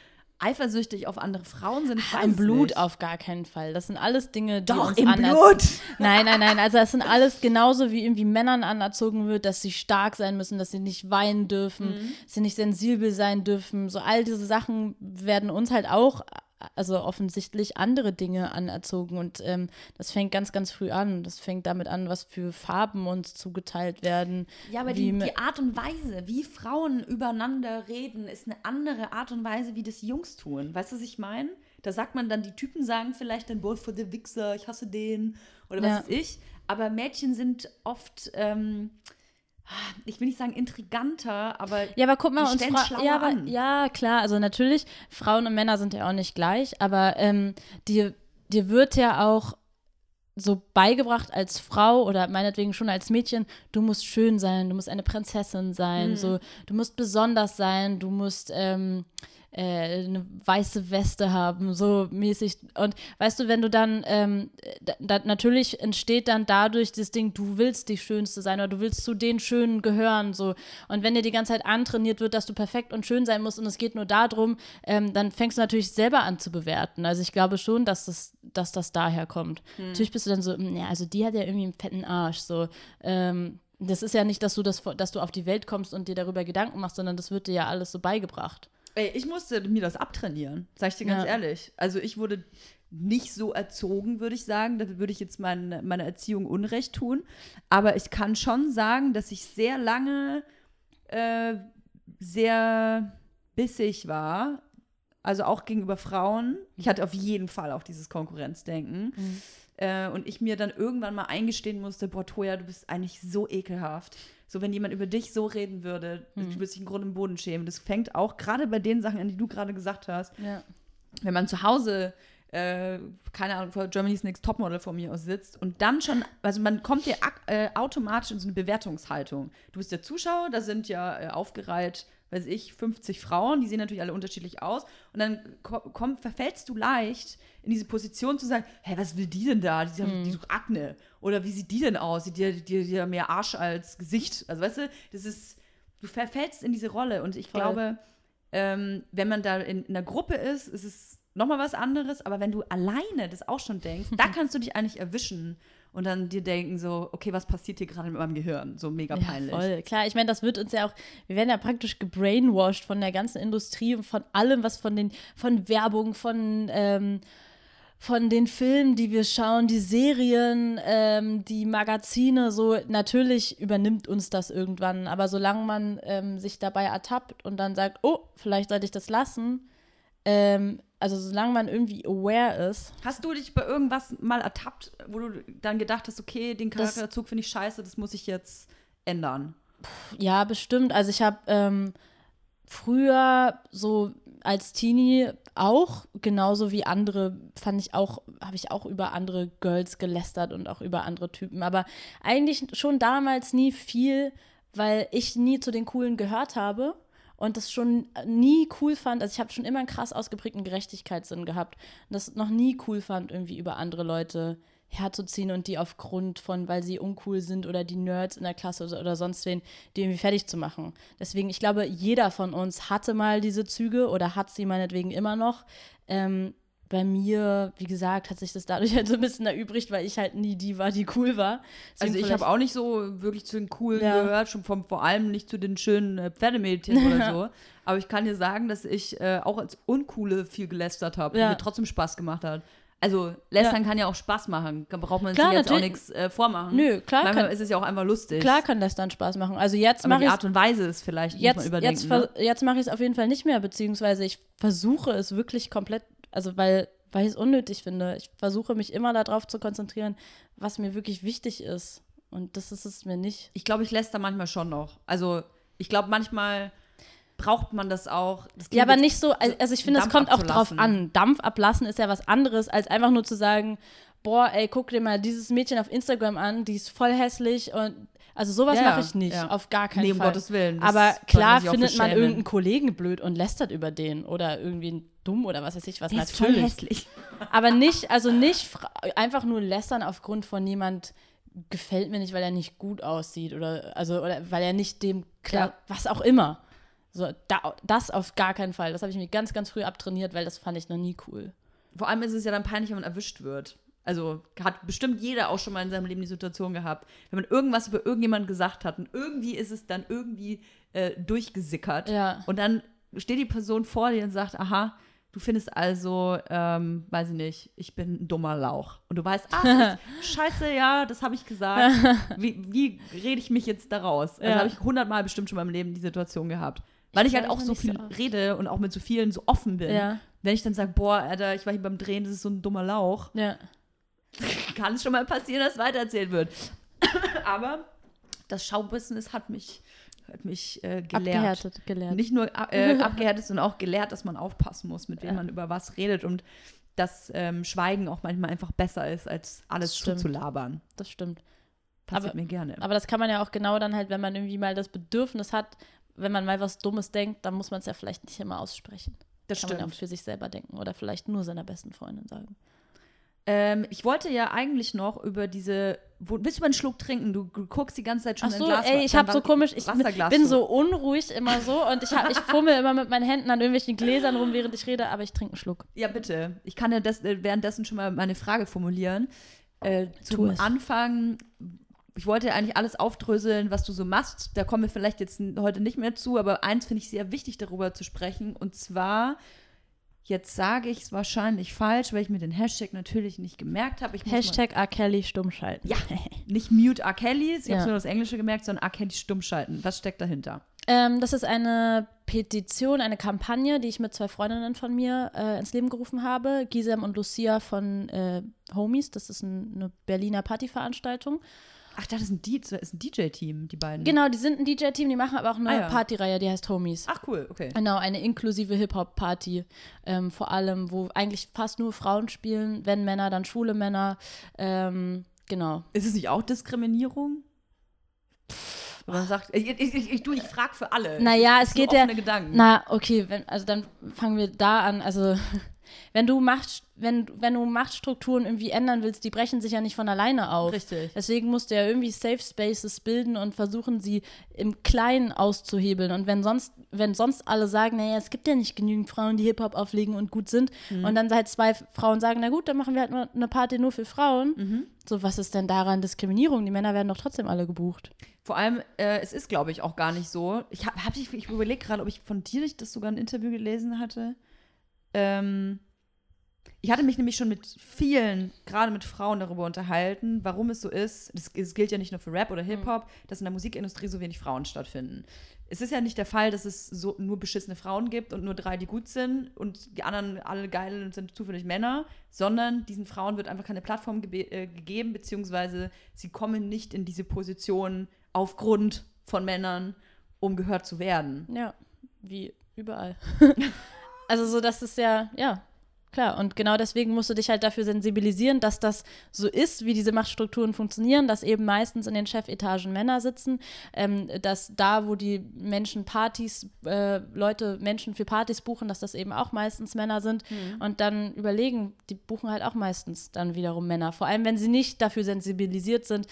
eifersüchtig auf andere Frauen sind. Ach, Im Blut nicht. auf gar keinen Fall. Das sind alles Dinge, die Doch, uns im anders Blut! Nein, nein, nein. Also das sind alles genauso wie irgendwie Männern anerzogen wird, dass sie stark sein müssen, dass sie nicht weinen dürfen, mhm. dass sie nicht sensibel sein dürfen. So all diese Sachen werden uns halt auch also offensichtlich andere Dinge anerzogen. Und ähm, das fängt ganz, ganz früh an. Das fängt damit an, was für Farben uns zugeteilt werden. Ja, aber die, die, Art und Weise, wie Frauen übereinander reden, ist eine andere Art und Weise, wie das Jungs tun. Weißt du, was ich meine? Da sagt man dann, die Typen sagen vielleicht dann, boah, vor der Wichser, ich hasse den oder was ja. weiß ich. Aber Mädchen sind oft. Ähm, ich will nicht sagen intriganter, aber ja, aber guck mal, uns Fra ja, aber, ja, klar, also natürlich, Frauen und Männer sind ja auch nicht gleich, aber ähm, dir, dir wird ja auch so beigebracht als Frau oder meinetwegen schon als Mädchen, du musst schön sein, du musst eine Prinzessin sein, mhm. so, du musst besonders sein, du musst ähm, äh, eine weiße Weste haben, so mäßig. Und weißt du, wenn du dann, ähm, da, natürlich entsteht dann dadurch das Ding, du willst die Schönste sein oder du willst zu den Schönen gehören, so. Und wenn dir die ganze Zeit antrainiert wird, dass du perfekt und schön sein musst und es geht nur darum, ähm, dann fängst du natürlich selber an zu bewerten. Also ich glaube schon, dass das, dass das daher kommt. Hm. Natürlich bist du dann so, hm, ja, also die hat ja irgendwie einen fetten Arsch, so. Ähm, das ist ja nicht, dass du das, dass du auf die Welt kommst und dir darüber Gedanken machst, sondern das wird dir ja alles so beigebracht. Ey, ich musste mir das abtrainieren, sag ich dir ganz ja. ehrlich. Also ich wurde nicht so erzogen, würde ich sagen. Da würde ich jetzt mein, meine Erziehung Unrecht tun. Aber ich kann schon sagen, dass ich sehr lange äh, sehr bissig war. Also auch gegenüber Frauen. Ich hatte auf jeden Fall auch dieses Konkurrenzdenken. Mhm. Äh, und ich mir dann irgendwann mal eingestehen musste, boah, Toja, du bist eigentlich so ekelhaft. So, wenn jemand über dich so reden würde, mhm. du würdest dich im Grunde im Boden schämen. Das fängt auch gerade bei den Sachen an, die du gerade gesagt hast. Ja. Wenn man zu Hause äh, keine Ahnung, vor Germany's Next Topmodel vor mir aus sitzt und dann schon, also man kommt ja äh, automatisch in so eine Bewertungshaltung. Du bist der Zuschauer, da sind ja äh, aufgereiht, weiß ich, 50 Frauen, die sehen natürlich alle unterschiedlich aus und dann komm, verfällst du leicht in diese Position zu sagen, hä, was will die denn da? Die, mhm. die sucht Akne. Oder wie sieht die denn aus? Sieht die, die, die mehr Arsch als Gesicht? Also weißt du, das ist, du verfällst in diese Rolle und ich Voll. glaube, ähm, wenn man da in, in einer Gruppe ist, ist es nochmal was anderes, aber wenn du alleine das auch schon denkst, da kannst du dich eigentlich erwischen und dann dir denken so, okay, was passiert hier gerade mit meinem Gehirn? So mega peinlich. Ja, voll. Klar, ich meine, das wird uns ja auch, wir werden ja praktisch gebrainwashed von der ganzen Industrie und von allem, was von den, von Werbung, von ähm, von den Filmen, die wir schauen, die Serien, ähm, die Magazine, so natürlich übernimmt uns das irgendwann. Aber solange man ähm, sich dabei ertappt und dann sagt, oh, vielleicht sollte ich das lassen, ähm, also solange man irgendwie aware ist. Hast du dich bei irgendwas mal ertappt, wo du dann gedacht hast, okay, den Charakterzug finde ich scheiße, das muss ich jetzt ändern? Ja, bestimmt. Also ich habe ähm, früher so als Teenie auch, genauso wie andere, fand ich auch, habe ich auch über andere Girls gelästert und auch über andere Typen. Aber eigentlich schon damals nie viel, weil ich nie zu den Coolen gehört habe und das schon nie cool fand. Also ich habe schon immer einen krass ausgeprägten Gerechtigkeitssinn gehabt und das noch nie cool fand, irgendwie über andere Leute herzuziehen und die aufgrund von, weil sie uncool sind oder die Nerds in der Klasse oder, oder, sonst wen, die irgendwie fertig zu machen. Deswegen, ich glaube, jeder von uns hatte mal diese Züge oder hat sie meinetwegen immer noch. Ähm, bei mir, wie gesagt, hat sich das dadurch halt so ein bisschen erübrigt, weil ich halt nie die war, die cool war. Also Deswegen ich habe auch nicht so wirklich zu den coolen Ja. gehört, schon vom, vor allem nicht zu den schönen äh, Pferdemädchen oder so. Aber ich kann dir sagen, dass ich äh, auch als Uncoole viel gelästert habe, Ja. die mir trotzdem Spaß gemacht hat. Also lästern kann ja auch Spaß machen. Da braucht man Klar, sich jetzt auch nichts äh, vormachen. Nö, klar Manchmal kann- ist es ja auch einfach lustig. Klar kann das dann Spaß machen. Also jetzt mache die ich Art und Weise ist vielleicht, muss jetzt, man überdenken. jetzt, ne? jetzt mache ich es auf jeden Fall nicht mehr, beziehungsweise ich versuche es wirklich komplett, also weil, weil ich es unnötig finde. Ich versuche mich immer darauf zu konzentrieren, was mir wirklich wichtig ist. Und das ist es mir nicht. Ich glaube, ich läster manchmal schon noch. Also ich glaube, manchmal braucht man das auch. Das Ja, aber nicht so, also ich finde, es kommt auch drauf an. Dampf ablassen ist ja was anderes, als einfach nur zu sagen, boah, ey, guck dir mal dieses Mädchen auf Instagram an, die ist voll hässlich und also sowas Ja, mache ich nicht, ja. auf gar keinen Nee, um Fall. Gottes Willen. Das Aber klar findet man irgendeinen Kollegen blöd und lästert über den oder irgendwie dumm oder was weiß ich was. Der ist voll natürlich. hässlich. Aber nicht, also nicht einfach nur lästern aufgrund von jemand gefällt mir nicht, weil er nicht gut aussieht oder also oder weil er nicht dem klar, Ja. was auch immer. So, da, das auf gar keinen Fall. Das habe ich mir ganz, ganz früh abtrainiert, weil das fand ich noch nie cool. Vor allem ist es ja dann peinlich, wenn man erwischt wird. Also hat bestimmt jeder auch schon mal in seinem Leben die Situation gehabt, wenn man irgendwas über irgendjemanden gesagt hat und irgendwie ist es dann irgendwie äh, durchgesickert. Ja. Und dann steht die Person vor dir und sagt, aha, du findest also, ähm, weiß ich nicht, ich bin ein dummer Lauch. Und du weißt, ich, scheiße, ja, das habe ich gesagt. Wie, wie rede ich mich jetzt da raus? Also Ja. habe ich hundertmal bestimmt schon in meinem Leben die Situation gehabt. Weil ich, halt weiß auch so viel so rede und auch mit so vielen so offen bin. Ja. Wenn ich dann sage, boah, Alter, ich war hier beim Drehen, das ist so ein dummer Lauch, Ja. kann es schon mal passieren, dass weitererzählt wird. Aber das Showbusiness hat mich, hat mich äh, gelehrt. Abgehärtet, gelernt. Nicht nur äh, abgehärtet, sondern auch gelehrt, dass man aufpassen muss, mit wem Ja. man über was redet und dass ähm, Schweigen auch manchmal einfach besser ist, als alles stimmt. zuzulabern. Das stimmt. Passiert Aber- mir gerne. Aber das kann man ja auch genau dann halt, wenn man irgendwie mal das Bedürfnis hat, wenn man mal was Dummes denkt, dann muss man es ja vielleicht nicht immer aussprechen. das kann man ja auch stimmt. für sich selber denken oder vielleicht nur seiner besten Freundin sagen. Ähm, ich wollte ja eigentlich noch über diese. Wo, willst du mal einen Schluck trinken? Du, guckst die ganze Zeit schon Ach so, Glas. ey, ich habe so komisch, ich bin so unruhig immer so und ich, hab, ich fummel immer mit meinen Händen an irgendwelchen Gläsern rum, während ich rede, aber ich trinke einen Schluck. Ja, bitte. Ich kann ja das, äh, währenddessen schon mal meine Frage formulieren. Äh, zum. Anfang, ich wollte ja eigentlich alles aufdröseln, was du so machst. Da kommen wir vielleicht jetzt heute nicht mehr zu, aber eins finde ich sehr wichtig, darüber zu sprechen. Und zwar, jetzt sage ich es wahrscheinlich falsch, weil ich mir den Hashtag natürlich nicht gemerkt habe. Hashtag R. Kelly stumm schalten. Ja. Nicht Mute R. Kellys, ich Ja. habe nur das Englische gemerkt, sondern R. Kelly stumm schalten. Was steckt dahinter? Ähm, das ist eine Petition, eine Kampagne, die ich mit zwei Freundinnen von mir äh, ins Leben gerufen habe. Gisem und Lucia von äh, Homies. Das ist ein, eine Berliner Partyveranstaltung. Ach, das ist ein, DJ-Team, die beiden. Genau, die sind ein DJ-Team, die machen aber auch eine Ah, ja. Partyreihe, die heißt Homies. Ach, cool, okay. Genau, eine inklusive Hip-Hop-Party. Ähm, vor allem, wo eigentlich fast nur Frauen spielen, wenn Männer, dann schwule Männer. Ähm, genau. Ist es nicht auch Diskriminierung? Oder sagt, ich, ich, ich, ich, du, ich frage für alle. Naja, es geht ja. Gedanken. Na, okay, wenn, also dann fangen wir da an. Also, wenn du Macht, wenn, wenn du Machtstrukturen irgendwie ändern willst, die brechen sich ja nicht von alleine auf. Richtig. Deswegen musst du ja irgendwie Safe Spaces bilden und versuchen, sie im Kleinen auszuhebeln. Und wenn sonst, wenn sonst alle sagen, naja, es gibt ja nicht genügend Frauen, die Hip-Hop auflegen und gut sind, Mhm. und dann halt zwei Frauen sagen, na gut, dann machen wir halt nur eine Party nur für Frauen. Mhm. So, was ist denn daran Diskriminierung? Die Männer werden doch trotzdem alle gebucht. Vor allem, äh, es ist, glaube ich, auch gar nicht so. Ich habe hab ich, ich überlege gerade, ob ich von dir nicht das sogar ein Interview gelesen hatte. Ähm, ich hatte mich nämlich schon mit vielen, gerade mit Frauen, darüber unterhalten, warum es so ist. Das, es gilt ja nicht nur für Rap oder Hip-Hop, dass in der Musikindustrie so wenig Frauen stattfinden. Es ist ja nicht der Fall, dass es so nur beschissene Frauen gibt und nur drei, die gut sind und die anderen alle geil und sind zufällig Männer, sondern diesen Frauen wird einfach keine Plattform gebe- äh, gegeben, beziehungsweise sie kommen nicht in diese Position aufgrund von Männern, um gehört zu werden. Ja, wie überall. also so, das ist ja, ja, klar. Und genau deswegen musst du dich halt dafür sensibilisieren, dass das so ist, wie diese Machtstrukturen funktionieren, dass eben meistens in den Chefetagen Männer sitzen, ähm, dass da, wo die Menschen Partys, äh, Leute Menschen für Partys buchen, dass das eben auch meistens Männer sind. Und dann überlegen, die buchen halt auch meistens dann wiederum Männer. Vor allem, wenn sie nicht dafür sensibilisiert sind,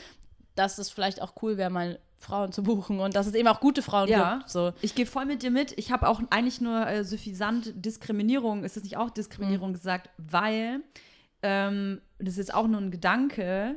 dass es vielleicht auch cool wäre, mal Frauen zu buchen und dass es eben auch gute Frauen Ja. gibt. So. Ich gehe voll mit dir mit. Ich habe auch eigentlich nur äh, suffisant Diskriminierung, ist das nicht auch Diskriminierung gesagt, weil ähm, das ist auch nur ein Gedanke,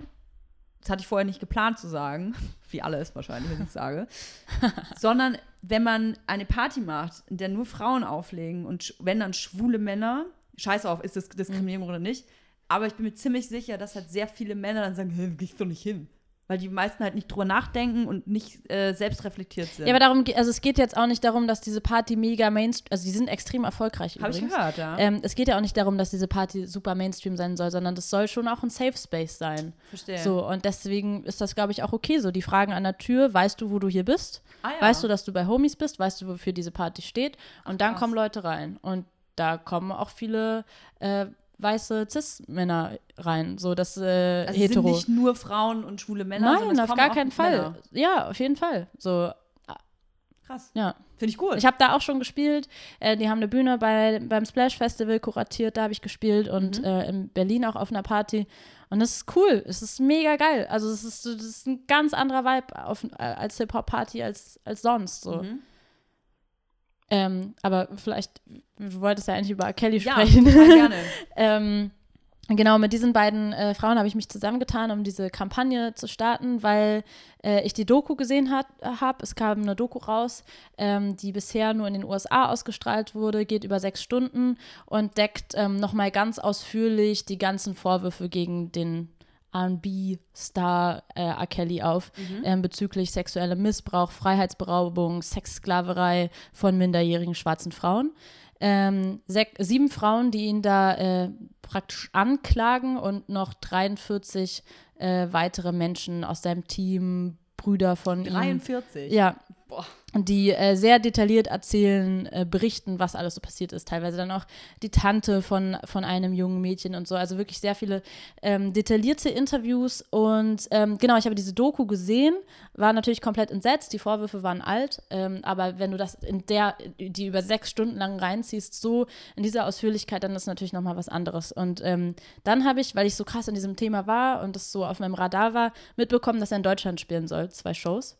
das hatte ich vorher nicht geplant zu sagen, wie alles wahrscheinlich, wenn ich sage, sondern wenn man eine Party macht, in der nur Frauen auflegen und wenn dann schwule Männer, scheiß auf, ist das Diskriminierung oder nicht, aber ich bin mir ziemlich sicher, dass halt sehr viele Männer dann sagen, hey, gehst doch nicht hin. Weil die meisten halt nicht drüber nachdenken und nicht äh, selbst reflektiert sind. Ja, aber darum, also es geht jetzt auch nicht darum, dass diese Party mega Mainstream, also die sind extrem erfolgreich Habe ich übrigens. gehört, ja. Ähm, es geht ja auch nicht darum, dass diese Party super Mainstream sein soll, sondern das soll schon auch ein Safe Space sein. Verstehe. So, und deswegen ist das, glaube ich, auch okay so. Die Fragen an der Tür, weißt du, wo du hier bist? Ah, ja. Weißt du, dass du bei Homies bist? Weißt du, wofür diese Party steht? Und dann krass. kommen Leute rein. Und da kommen auch viele äh, weiße Cis-Männer rein. So, das äh, Also sind hetero. nicht nur Frauen und schwule Männer, sondern Nein, auf gar keinen Fall. Männer. Ja, auf jeden Fall. So, Krass. ja. Finde ich gut. Ich habe da auch schon gespielt. Äh, die haben eine Bühne bei, beim Splash Festival kuratiert, da habe ich gespielt und Mhm. äh, in Berlin auch auf einer Party. Und das ist cool. Es ist mega geil. Also es ist, das ist ein ganz anderer Vibe auf, äh, als Hip-Hop-Party als, als sonst. So. Mhm. Ähm, aber vielleicht, du wolltest ja eigentlich über R. Kelly Ja, sprechen. total gerne. ähm, genau, mit diesen beiden äh, Frauen habe ich mich zusammengetan, um diese Kampagne zu starten, weil äh, ich die Doku gesehen habe. Es kam eine Doku raus, ähm, die bisher nur in den USA ausgestrahlt wurde, geht über sechs Stunden und deckt ähm, nochmal ganz ausführlich die ganzen Vorwürfe gegen den R&B-Star äh, R. Kelly auf ähm, bezüglich sexuellem Missbrauch, Freiheitsberaubung, Sexsklaverei von minderjährigen schwarzen Frauen. Ähm, sieben Frauen, die ihn da äh, praktisch anklagen und noch 43 äh, weitere Menschen aus seinem Team, Brüder von ihm. 43. Ja, Die äh, sehr detailliert erzählen, äh, berichten, was alles so passiert ist. Teilweise dann auch die Tante von, von einem jungen Mädchen und so. Also wirklich sehr viele ähm, detaillierte Interviews. Und ähm, genau, ich habe diese Doku gesehen, war natürlich komplett entsetzt. Die Vorwürfe waren alt. Ähm, aber wenn du das in der, die über sechs Stunden lang reinziehst, so in dieser Ausführlichkeit, dann ist natürlich nochmal was anderes. Und ähm, dann habe ich, weil ich so krass in diesem Thema war und das so auf meinem Radar war, mitbekommen, dass er in Deutschland spielen soll. Zwei Shows.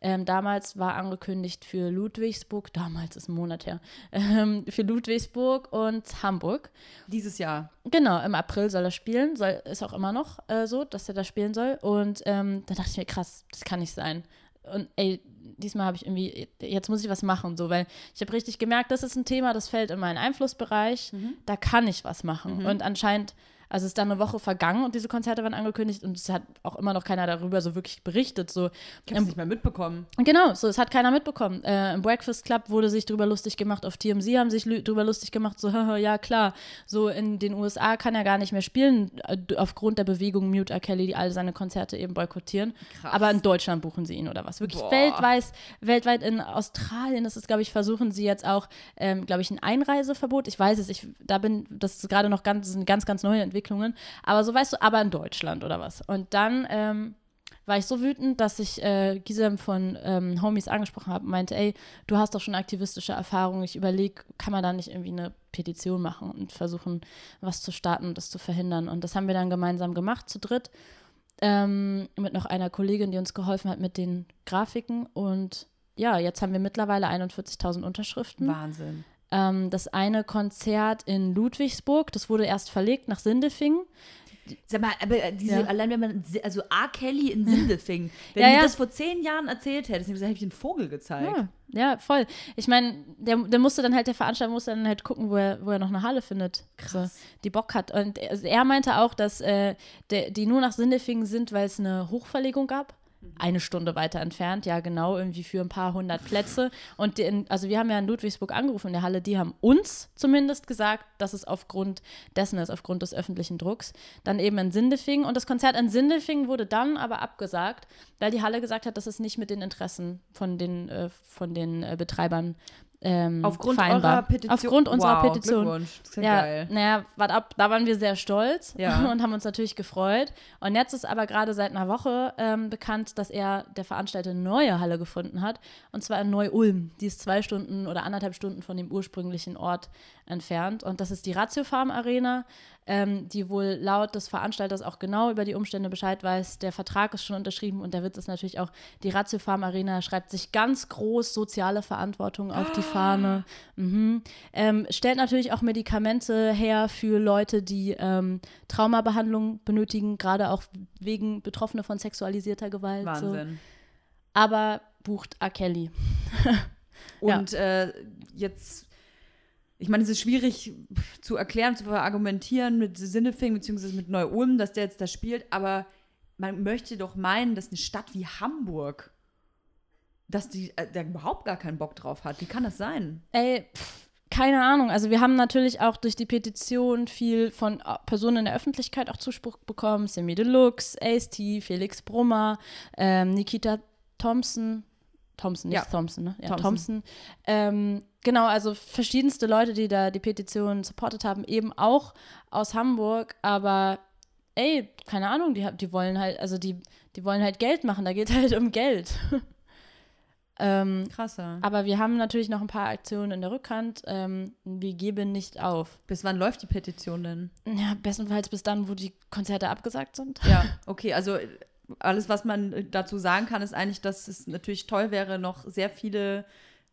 Ähm, damals war angekündigt für Ludwigsburg, damals ist ein Monat her, ähm, für Ludwigsburg und Hamburg. Dieses Jahr. Genau, im April soll er spielen, soll, ist auch immer noch äh, so, dass er da spielen soll. Und ähm, da dachte ich mir, krass, das kann nicht sein. Und ey, diesmal habe ich irgendwie, jetzt muss ich was machen, so, weil ich habe richtig gemerkt, das ist ein Thema, das fällt in meinen Einflussbereich, da kann ich was machen. Und anscheinend, also ist dann eine Woche vergangen und diese Konzerte waren angekündigt und es hat auch immer noch keiner darüber so wirklich berichtet. So, Ich habe es nicht mehr mitbekommen. Genau, so, es hat keiner mitbekommen. Äh, Im Breakfast Club wurde sich drüber lustig gemacht, auf TMZ haben sich drüber lustig gemacht, so, ja klar, so in den USA kann er gar nicht mehr spielen, äh, aufgrund der Bewegung Mute R. Kelly, die alle seine Konzerte eben boykottieren. Krass. Aber in Deutschland buchen sie ihn oder was. Wirklich Boah. weltweit, weltweit in Australien ist es, glaube ich, versuchen sie jetzt auch, ähm, glaube ich, ein Einreiseverbot. Ich weiß es, ich, da bin, das ist gerade noch ganz, das sind ganz, ganz neue Entwicklungen. Aber so weißt du, aber in Deutschland oder was. Und dann, ähm, war ich so wütend, dass ich äh, Gisem von ähm, Homies angesprochen habe und meinte, ey, du hast doch schon aktivistische Erfahrung. Ich überlege, kann man da nicht irgendwie eine Petition machen und versuchen, was zu starten und das zu verhindern. Und das haben wir dann gemeinsam gemacht, zu dritt, ähm, mit noch einer Kollegin, die uns geholfen hat mit den Grafiken. Und ja, jetzt haben wir mittlerweile 41.000 Unterschriften. Wahnsinn. Ähm, das eine Konzert in Ludwigsburg, das wurde erst verlegt nach Sindelfingen. Sag mal, aber diese, Ja. allein wenn man, also R. Kelly in Sindelfingen, wenn Ja, du ja. das vor zehn Jahren erzählt hättest, hätte ich einen Vogel gezeigt. Ja, ja, voll. Ich meine, der, der musste dann halt, der Veranstalter musste dann halt gucken, wo er, wo er noch eine Halle findet. Krass. So, die Bock hat. Und er, also er meinte auch, dass äh, der, die nur nach Sindelfingen sind, weil es eine Hochverlegung gab. Eine Stunde weiter entfernt, ja genau, irgendwie für ein paar hundert Plätze. Und den, also wir haben ja in Ludwigsburg angerufen in der Halle, die haben uns zumindest gesagt, dass es aufgrund dessen ist, aufgrund des öffentlichen Drucks. Dann eben in Sindelfingen. Und das Konzert in Sindelfingen wurde dann aber abgesagt, weil die Halle gesagt hat, dass es nicht mit den Interessen von den, äh, von den äh, Betreibern ähm, Aufgrund vereinbar. Petition. Aufgrund unserer wow, Petition. Glückwunsch. Das Ja, geil. naja, wart ab, da waren wir sehr stolz Ja. und haben uns natürlich gefreut. Und jetzt ist aber gerade seit einer Woche ähm, bekannt, dass er, der Veranstalter, eine neue Halle gefunden hat. Und zwar in Neu-Ulm. Die ist zwei Stunden oder anderthalb Stunden von dem ursprünglichen Ort entfernt. Und das ist die Ratio Farm Arena, ähm, die wohl laut des Veranstalters auch genau über die Umstände Bescheid weiß. Der Vertrag ist schon unterschrieben und der Witz ist natürlich auch, die Ratio Farm Arena schreibt sich ganz groß soziale Verantwortung auf die Fahne. Mhm. Ähm, stellt natürlich auch Medikamente her für Leute, die ähm, Traumabehandlung benötigen, gerade auch wegen Betroffene von sexualisierter Gewalt. So. Wahnsinn. Aber bucht A. Kelly. Und äh, jetzt, ich meine, es ist schwierig zu erklären, zu argumentieren mit Sinnefing bzw. mit Neu-Ulm, dass der jetzt da spielt, aber man möchte doch meinen, dass eine Stadt wie Hamburg, dass die äh, da überhaupt gar keinen Bock drauf hat. Wie kann das sein? Ey, pff, keine Ahnung. Also wir haben natürlich auch durch die Petition viel von äh, Personen in der Öffentlichkeit auch Zuspruch bekommen. Semi Deluxe, Ace-T, Felix Brummer, ähm, Nikita Thompson. Thompson, nicht Ja. Thompson, ne? Ja, Thompson. Thompson. Ähm, genau, also verschiedenste Leute, die da die Petition supportet haben, eben auch aus Hamburg, aber ey, keine Ahnung, die, die wollen halt, also die, die wollen halt Geld machen, da geht halt um Geld. ähm, Krasser. aber wir haben natürlich noch ein paar Aktionen in der Rückhand. Ähm, wir geben nicht auf. Bis wann läuft die Petition denn? Ja, bestenfalls bis dann, wo die Konzerte abgesagt sind. Ja, okay, also alles, was man äh, dazu sagen kann, ist eigentlich, dass es natürlich toll wäre, noch sehr viele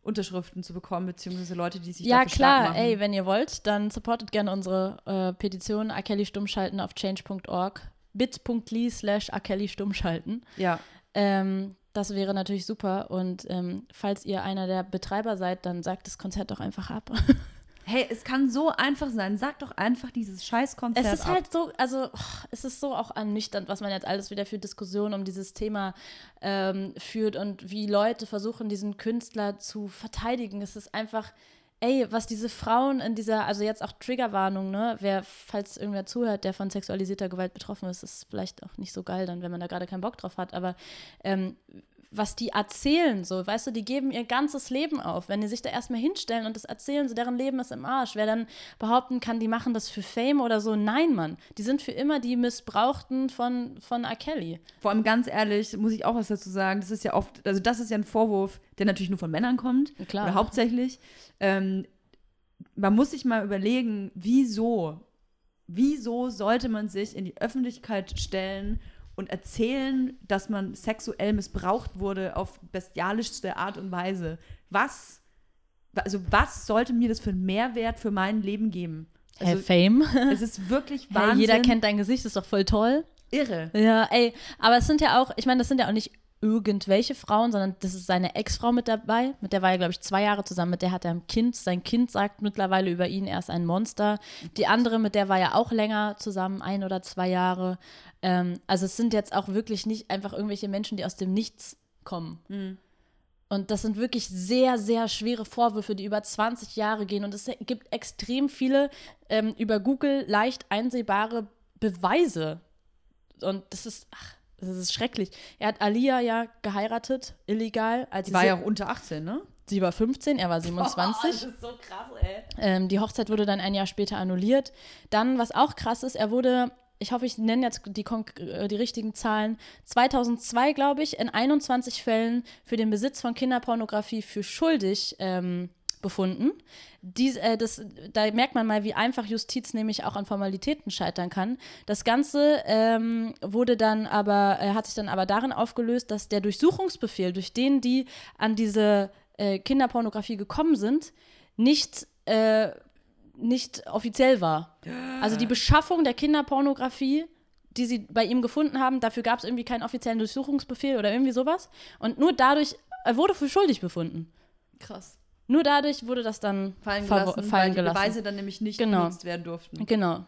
Unterschriften zu bekommen, beziehungsweise Leute, die sich Ja, dafür stark klar, machen. ey, wenn ihr wollt, dann supportet gerne unsere äh, Petition Akelli stummschalten auf change.org bit.ly slash Akelli stummschalten. Ja, Ähm, das wäre natürlich super. Und ähm, falls ihr einer der Betreiber seid, dann sagt das Konzert doch einfach ab. hey, es kann so einfach sein. Sag doch einfach dieses Scheißkonzert Es ist ab. halt so, also oh, es ist so auch ernüchternd, was man jetzt alles wieder für Diskussionen um dieses Thema ähm, führt und wie Leute versuchen, diesen Künstler zu verteidigen. Es ist einfach, ey, was diese Frauen in dieser, also jetzt auch Triggerwarnung, ne? Wer, falls irgendwer zuhört, der von sexualisierter Gewalt betroffen ist, ist vielleicht auch nicht so geil dann, wenn man da gerade keinen Bock drauf hat, aber ähm, was die erzählen, so, weißt du, die geben ihr ganzes Leben auf. Wenn die sich da erstmal hinstellen und das erzählen, so deren Leben ist im Arsch. Wer dann behaupten kann, die machen das für Fame oder so, nein, Mann. Die sind für immer die Missbrauchten von, von R. Kelly. Vor allem ganz ehrlich, muss ich auch was dazu sagen. Das ist ja oft, also das ist ja ein Vorwurf, der natürlich nur von Männern kommt. Klar. Oder hauptsächlich. Ähm, man muss sich mal überlegen, wieso, wieso sollte man sich in die Öffentlichkeit stellen und erzählen, dass man sexuell missbraucht wurde auf bestialischste Art und Weise. Was, also was sollte mir das für einen Mehrwert für mein Leben geben? Hey, Also, Fame. es ist wirklich Hey, Wahnsinn. jeder kennt dein Gesicht, ist doch voll toll. irre. Ja, ey, aber es sind ja auch, ich meine, das sind ja auch nicht irgendwelche Frauen, sondern das ist seine Ex-Frau mit dabei. Mit der war er, glaube ich, zwei Jahre zusammen. Mit der hat er ein Kind. Sein Kind sagt mittlerweile über ihn, er ist ein Monster. Die andere, mit der war er auch länger zusammen, ein oder zwei Jahre. Ähm, also es sind jetzt auch wirklich nicht einfach irgendwelche Menschen, die aus dem Nichts kommen. Und das sind wirklich sehr, sehr schwere Vorwürfe, die über 20 Jahre gehen. Und es gibt extrem viele ähm, über Google leicht einsehbare Beweise. Und das ist, ach, das ist schrecklich. Er hat Alia ja geheiratet, illegal. Als sie war ja auch unter 18, ne? Sie war 15, er war 27. ist so krass, ey. Ähm, die Hochzeit wurde dann ein Jahr später annulliert. Dann, was auch krass ist, er wurde, ich hoffe, ich nenne jetzt die, äh, die richtigen Zahlen, 2002, glaube ich, in 21 Fällen für den Besitz von Kinderpornografie für schuldig ähm, befunden. Dies, äh, das, da merkt man mal, wie einfach Justiz nämlich auch an Formalitäten scheitern kann. Das Ganze ähm, wurde dann aber, äh, hat sich dann aber darin aufgelöst, dass der Durchsuchungsbefehl, durch den die an diese äh, Kinderpornografie gekommen sind, nicht, äh, nicht offiziell war. Also die Beschaffung der Kinderpornografie, die sie bei ihm gefunden haben, dafür gab es irgendwie keinen offiziellen Durchsuchungsbefehl oder irgendwie sowas. Und nur dadurch, er wurde für schuldig befunden. Krass. Nur dadurch wurde das dann Fallen verwo- gelassen, weil fallen die gelassen. Beweise dann nämlich nicht Genau. genutzt werden durften. Genau.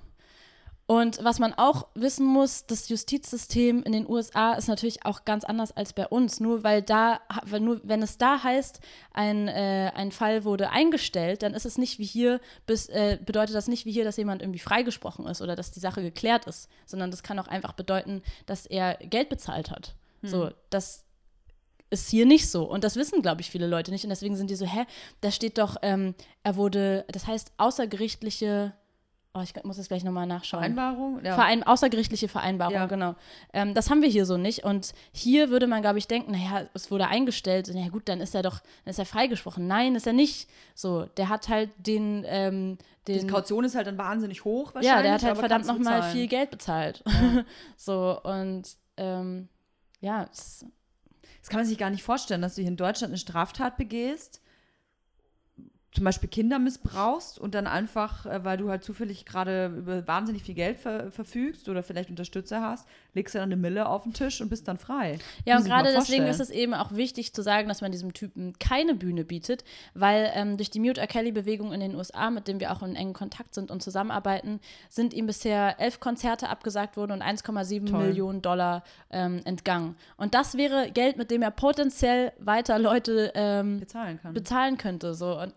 Und was man auch wissen muss, das Justizsystem in den USA ist natürlich auch ganz anders als bei uns. Nur weil da, weil nur wenn es da heißt, ein, äh, ein Fall wurde eingestellt, dann ist es nicht wie hier, bis, äh, bedeutet das nicht wie hier, dass jemand irgendwie freigesprochen ist oder dass die Sache geklärt ist, sondern das kann auch einfach bedeuten, dass er Geld bezahlt hat. So, das ist hier nicht so. Und das wissen, glaube ich, viele Leute nicht. Und deswegen sind die so, hä, da steht doch, ähm, er wurde, das heißt, außergerichtliche Oh, ich muss das gleich nochmal nachschauen. Vereinbarung? Ja. Verein, außergerichtliche Vereinbarung, ja. genau. Ähm, das haben wir hier so nicht. Und hier würde man, glaube ich, denken, naja, es wurde eingestellt. Na ja, gut, dann ist er doch, dann ist er freigesprochen. Nein, ist er nicht. So, der hat halt den, ähm, den Die Kaution ist halt dann wahnsinnig hoch wahrscheinlich. Ja, der hat halt verdammt nochmal viel Geld bezahlt. Ja. so, und ähm, ja. Das, das kann man sich gar nicht vorstellen, dass du hier in Deutschland eine Straftat begehst zum Beispiel Kinder missbrauchst und dann einfach, äh, weil du halt zufällig gerade über wahnsinnig viel Geld ver verfügst oder vielleicht Unterstützer hast, legst du dann eine Mille auf den Tisch und bist dann frei. Ja, und gerade deswegen ist es eben auch wichtig zu sagen, dass man diesem Typen keine Bühne bietet, weil ähm, durch die Mute R. Kelly-Bewegung in den USA, mit dem wir auch in engen Kontakt sind und zusammenarbeiten, sind ihm bisher elf Konzerte abgesagt worden und 1,7 Millionen Dollar ähm, entgangen. Und das wäre Geld, mit dem er potenziell weiter Leute ähm, bezahlen, bezahlen könnte. So. Und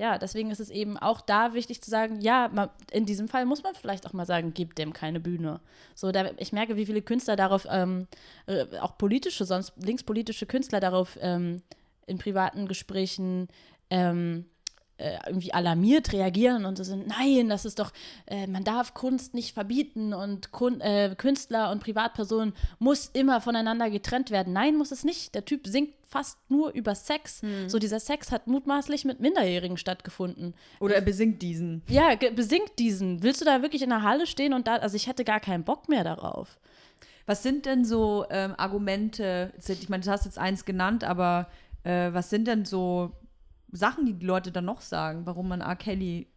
ja, deswegen ist es eben auch da wichtig zu sagen, ja, in diesem Fall muss man vielleicht auch mal sagen, gib dem keine Bühne. So, da, ich merke, wie viele Künstler darauf, ähm, äh, auch politische, sonst linkspolitische Künstler darauf ähm, in privaten Gesprächen ähm, äh, irgendwie alarmiert reagieren und so sind, nein, das ist doch, äh, man darf Kunst nicht verbieten und Kun äh, Künstler und Privatpersonen muss immer voneinander getrennt werden. Nein, muss es nicht. Der Typ singt fast nur über Sex. Hm. So dieser Sex hat mutmaßlich mit Minderjährigen stattgefunden. Oder er besingt diesen. Ja, besingt diesen. Willst du da wirklich in der Halle stehen und da, also ich hätte gar keinen Bock mehr darauf. Was sind denn so ähm, Argumente? Ich meine, du hast jetzt eins genannt, aber äh, was sind denn so Sachen, die die Leute dann noch sagen, warum man R. Kelly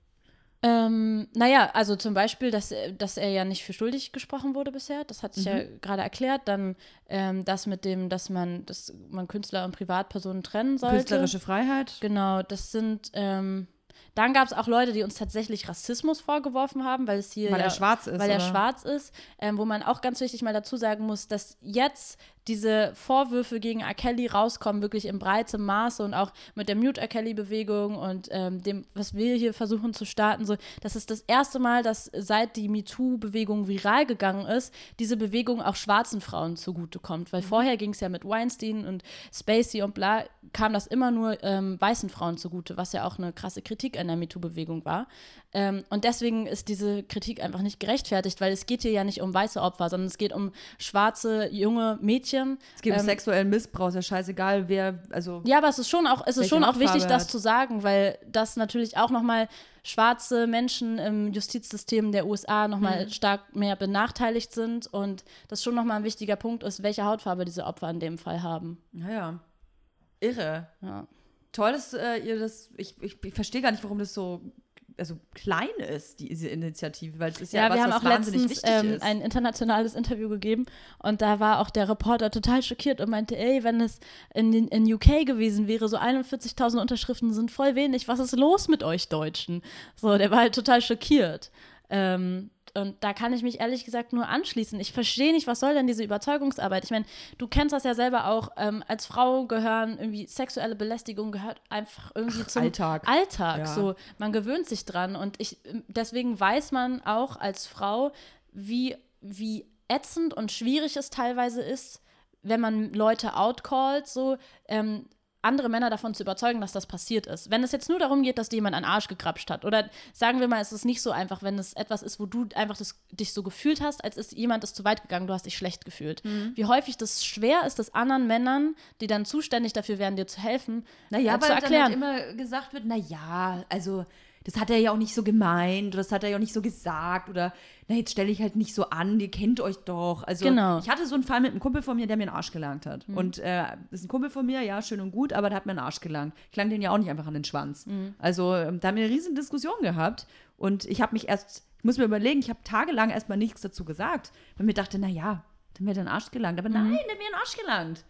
ähm, naja, also zum Beispiel, dass, dass er ja nicht für schuldig gesprochen wurde bisher, das hatte ich mhm. ja gerade erklärt. Dann ähm, das mit dem, dass man, dass man Künstler und Privatpersonen trennen sollte. Künstlerische Freiheit. Genau, das sind ähm, dann gab es auch Leute, die uns tatsächlich Rassismus vorgeworfen haben, weil es hier. Weil ja, er schwarz ist. Weil er schwarz ist. Ähm, wo man auch ganz wichtig mal dazu sagen muss, dass jetzt diese Vorwürfe gegen R. Kelly rauskommen, wirklich in breitem Maße und auch mit der Mute R. Kelly-Bewegung und ähm, dem, was wir hier versuchen zu starten. So, das ist das erste Mal, dass seit die MeToo-Bewegung viral gegangen ist, diese Bewegung auch schwarzen Frauen zugutekommt. Weil mhm. vorher ging es ja mit Weinstein und Spacey und bla, kam das immer nur ähm, weißen Frauen zugute, was ja auch eine krasse Kritik an der MeToo-Bewegung war. Ähm, und deswegen ist diese Kritik einfach nicht gerechtfertigt, weil es geht hier ja nicht um weiße Opfer, sondern es geht um schwarze, junge Mädchen. Es geht um ähm, sexuellen Missbrauch, ist ja scheißegal, wer, also. Ja, aber es ist schon auch, es ist schon auch wichtig, das zu sagen, weil das natürlich auch nochmal schwarze Menschen im Justizsystem der USA nochmal mhm. stark mehr benachteiligt sind und das schon nochmal ein wichtiger Punkt ist, welche Hautfarbe diese Opfer in dem Fall haben. Naja. Irre. Ja. Toll, dass äh, ihr das. Ich, ich, ich verstehe gar nicht, warum das so also klein ist, diese Initiative, weil es ist ja, ja was, wir haben auch letztens ähm, ein internationales Interview gegeben und da war auch der Reporter total schockiert und meinte, ey, wenn es in, in UK gewesen wäre, so 41.000 Unterschriften sind voll wenig, was ist los mit euch Deutschen? So, der war halt total schockiert. Ähm, und da kann ich mich ehrlich gesagt nur anschließen. Ich verstehe nicht, was soll denn diese Überzeugungsarbeit? Ich meine, du kennst das ja selber auch. Ähm, als Frau gehören irgendwie sexuelle Belästigung gehört einfach irgendwie Ach, zum Alltag. Alltag. Ja. So, man gewöhnt sich dran. Und ich, deswegen weiß man auch als Frau, wie, wie ätzend und schwierig es teilweise ist, wenn man Leute outcallt, so, ähm, andere Männer davon zu überzeugen, dass das passiert ist. Wenn es jetzt nur darum geht, dass dir jemand einen Arsch gekrapscht hat, oder sagen wir mal, es ist nicht so einfach, wenn es etwas ist, wo du einfach das, dich so gefühlt hast, als ist jemand ist zu weit gegangen, du hast dich schlecht gefühlt. Mhm. Wie häufig das schwer ist, das anderen Männern, die dann zuständig dafür wären, dir zu helfen, naja, äh, zu erklären. Dann halt immer gesagt wird, naja, also das hat er ja auch nicht so gemeint, oder das hat er ja auch nicht so gesagt, oder na, jetzt stelle ich halt nicht so an, ihr kennt euch doch. Also genau. ich hatte so einen Fall mit einem Kumpel von mir, der mir einen Arsch gelangt hat. Mhm. Und äh, das ist ein Kumpel von mir, ja, schön und gut, aber der hat mir einen Arsch gelangt. Ich lang den ja auch nicht einfach an den Schwanz. Mhm. Also ähm, da haben wir eine riesen Diskussion gehabt. Und ich habe mich erst, ich muss mir überlegen, ich habe tagelang erstmal nichts dazu gesagt, weil mir dachte, na ja, der mir den Arsch gelangt. Aber mhm. nein, der hat mir einen Arsch gelangt.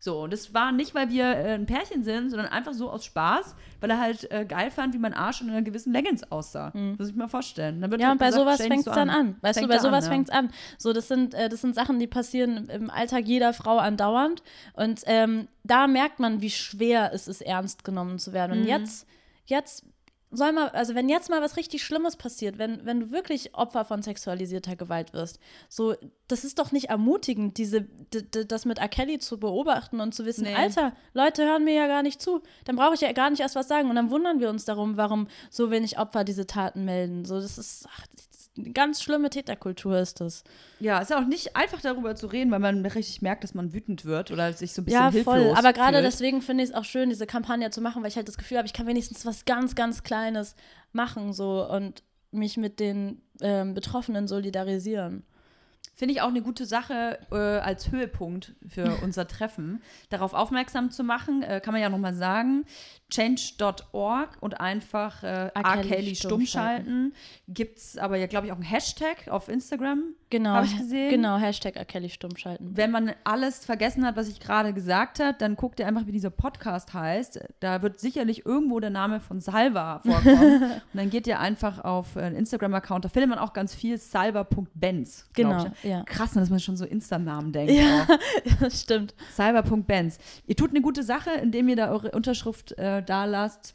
So, und das war nicht, weil wir äh, ein Pärchen sind, sondern einfach so aus Spaß, weil er halt äh, geil fand, wie mein Arsch in einer gewissen Leggings aussah. Mhm. Muss ich mir vorstellen. Dann ja, halt und bei gesagt, sowas fängt es so dann an. Weißt fängt du, bei sowas ja. fängt es an. So, das sind, äh, das sind Sachen, die passieren im Alltag jeder Frau andauernd. Und ähm, da merkt man, wie schwer es ist, ernst genommen zu werden. Und mhm. jetzt, jetzt soll mal, also wenn jetzt mal was richtig Schlimmes passiert, wenn, wenn du wirklich Opfer von sexualisierter Gewalt wirst, so, das ist doch nicht ermutigend, diese, das mit R. Kelly zu beobachten und zu wissen, nee. Alter, Leute hören mir ja gar nicht zu, dann brauche ich ja gar nicht erst was sagen. Und dann wundern wir uns darum, warum so wenig Opfer diese Taten melden. So, das ist, ach, eine ganz schlimme Täterkultur ist das. Ja, ist ja auch nicht einfach darüber zu reden, weil man richtig merkt, dass man wütend wird oder sich so ein bisschen ja, hilflos voll. Aber gerade deswegen finde ich es auch schön, diese Kampagne zu machen, weil ich halt das Gefühl habe, ich kann wenigstens was ganz, ganz Kleines machen so und mich mit den ähm, Betroffenen solidarisieren. Finde ich auch eine gute Sache äh, als Höhepunkt für unser Treffen, darauf aufmerksam zu machen. Äh, kann man ja nochmal sagen. Change.org und einfach äh, R. Kelly stumm schalten. Gibt es aber ja, glaube ich, auch einen Hashtag auf Instagram. Genau. Habe ich gesehen. Genau, Hashtag R. Kelly stumm schalten. Wenn man alles vergessen hat, was ich gerade gesagt habe, dann guckt ihr einfach, wie dieser Podcast heißt. Da wird sicherlich irgendwo der Name von Salva vorkommen. und dann geht ihr einfach auf einen Instagram-Account. Da findet man auch ganz viel salva.benz. Genau. Ja. Krass, dass man schon so Insta-Namen denkt. Ja, das stimmt. Salva.benz. Ihr tut eine gute Sache, indem ihr da eure Unterschrift äh, da lasst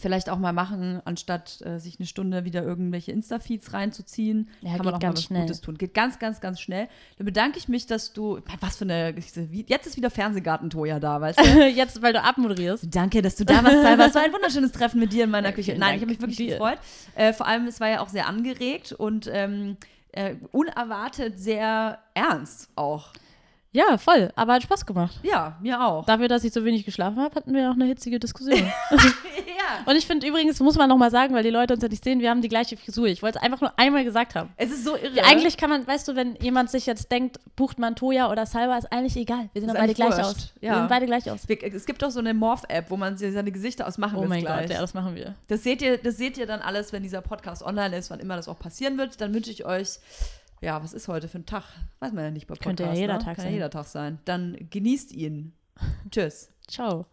vielleicht auch mal machen, anstatt äh, sich eine Stunde wieder irgendwelche Insta-Feeds reinzuziehen. Ja, kann man auch mal was schnell. Gutes tun. Geht ganz, ganz, ganz schnell. Dann bedanke ich mich, dass du, was für eine, jetzt ist wieder Fernsehgarten-Toja da, weißt du? jetzt, weil du abmoderierst. Danke, dass du da warst, Salva. Es war ein wunderschönes Treffen mit dir in meiner Küche. Nein, ich habe mich wirklich dir. gefreut. Äh, vor allem, es war ja auch sehr angeregt und ähm, äh, unerwartet sehr ernst auch. Ja, voll. Aber hat Spaß gemacht. Ja, mir auch. Dafür, dass ich so wenig geschlafen habe, hatten wir auch eine hitzige Diskussion. ja. Und ich finde übrigens, muss man nochmal sagen, weil die Leute uns ja nicht sehen, wir haben die gleiche Frisur. Ich wollte es einfach nur einmal gesagt haben. Es ist so irre. Ja, eigentlich kann man, weißt du, wenn jemand sich jetzt denkt, bucht man Toya oder Salva, ist eigentlich egal. Wir sehen doch beide gleich aus. Ja. Wir sehen beide gleich aus. Es gibt auch so eine Morph-App, wo man seine Gesichter ausmachen Oh mein gleich. Gott, ja, das machen wir. Das seht, ihr, das seht ihr dann alles, wenn dieser Podcast online ist, wann immer das auch passieren wird. Dann wünsche ich euch ja, was ist heute für ein Tag? Weiß man ja nicht bei Podcast. Könnte ja jeder ne? Tag Kann sein. ja jeder Tag sein. Dann genießt ihn. Tschüss. Ciao.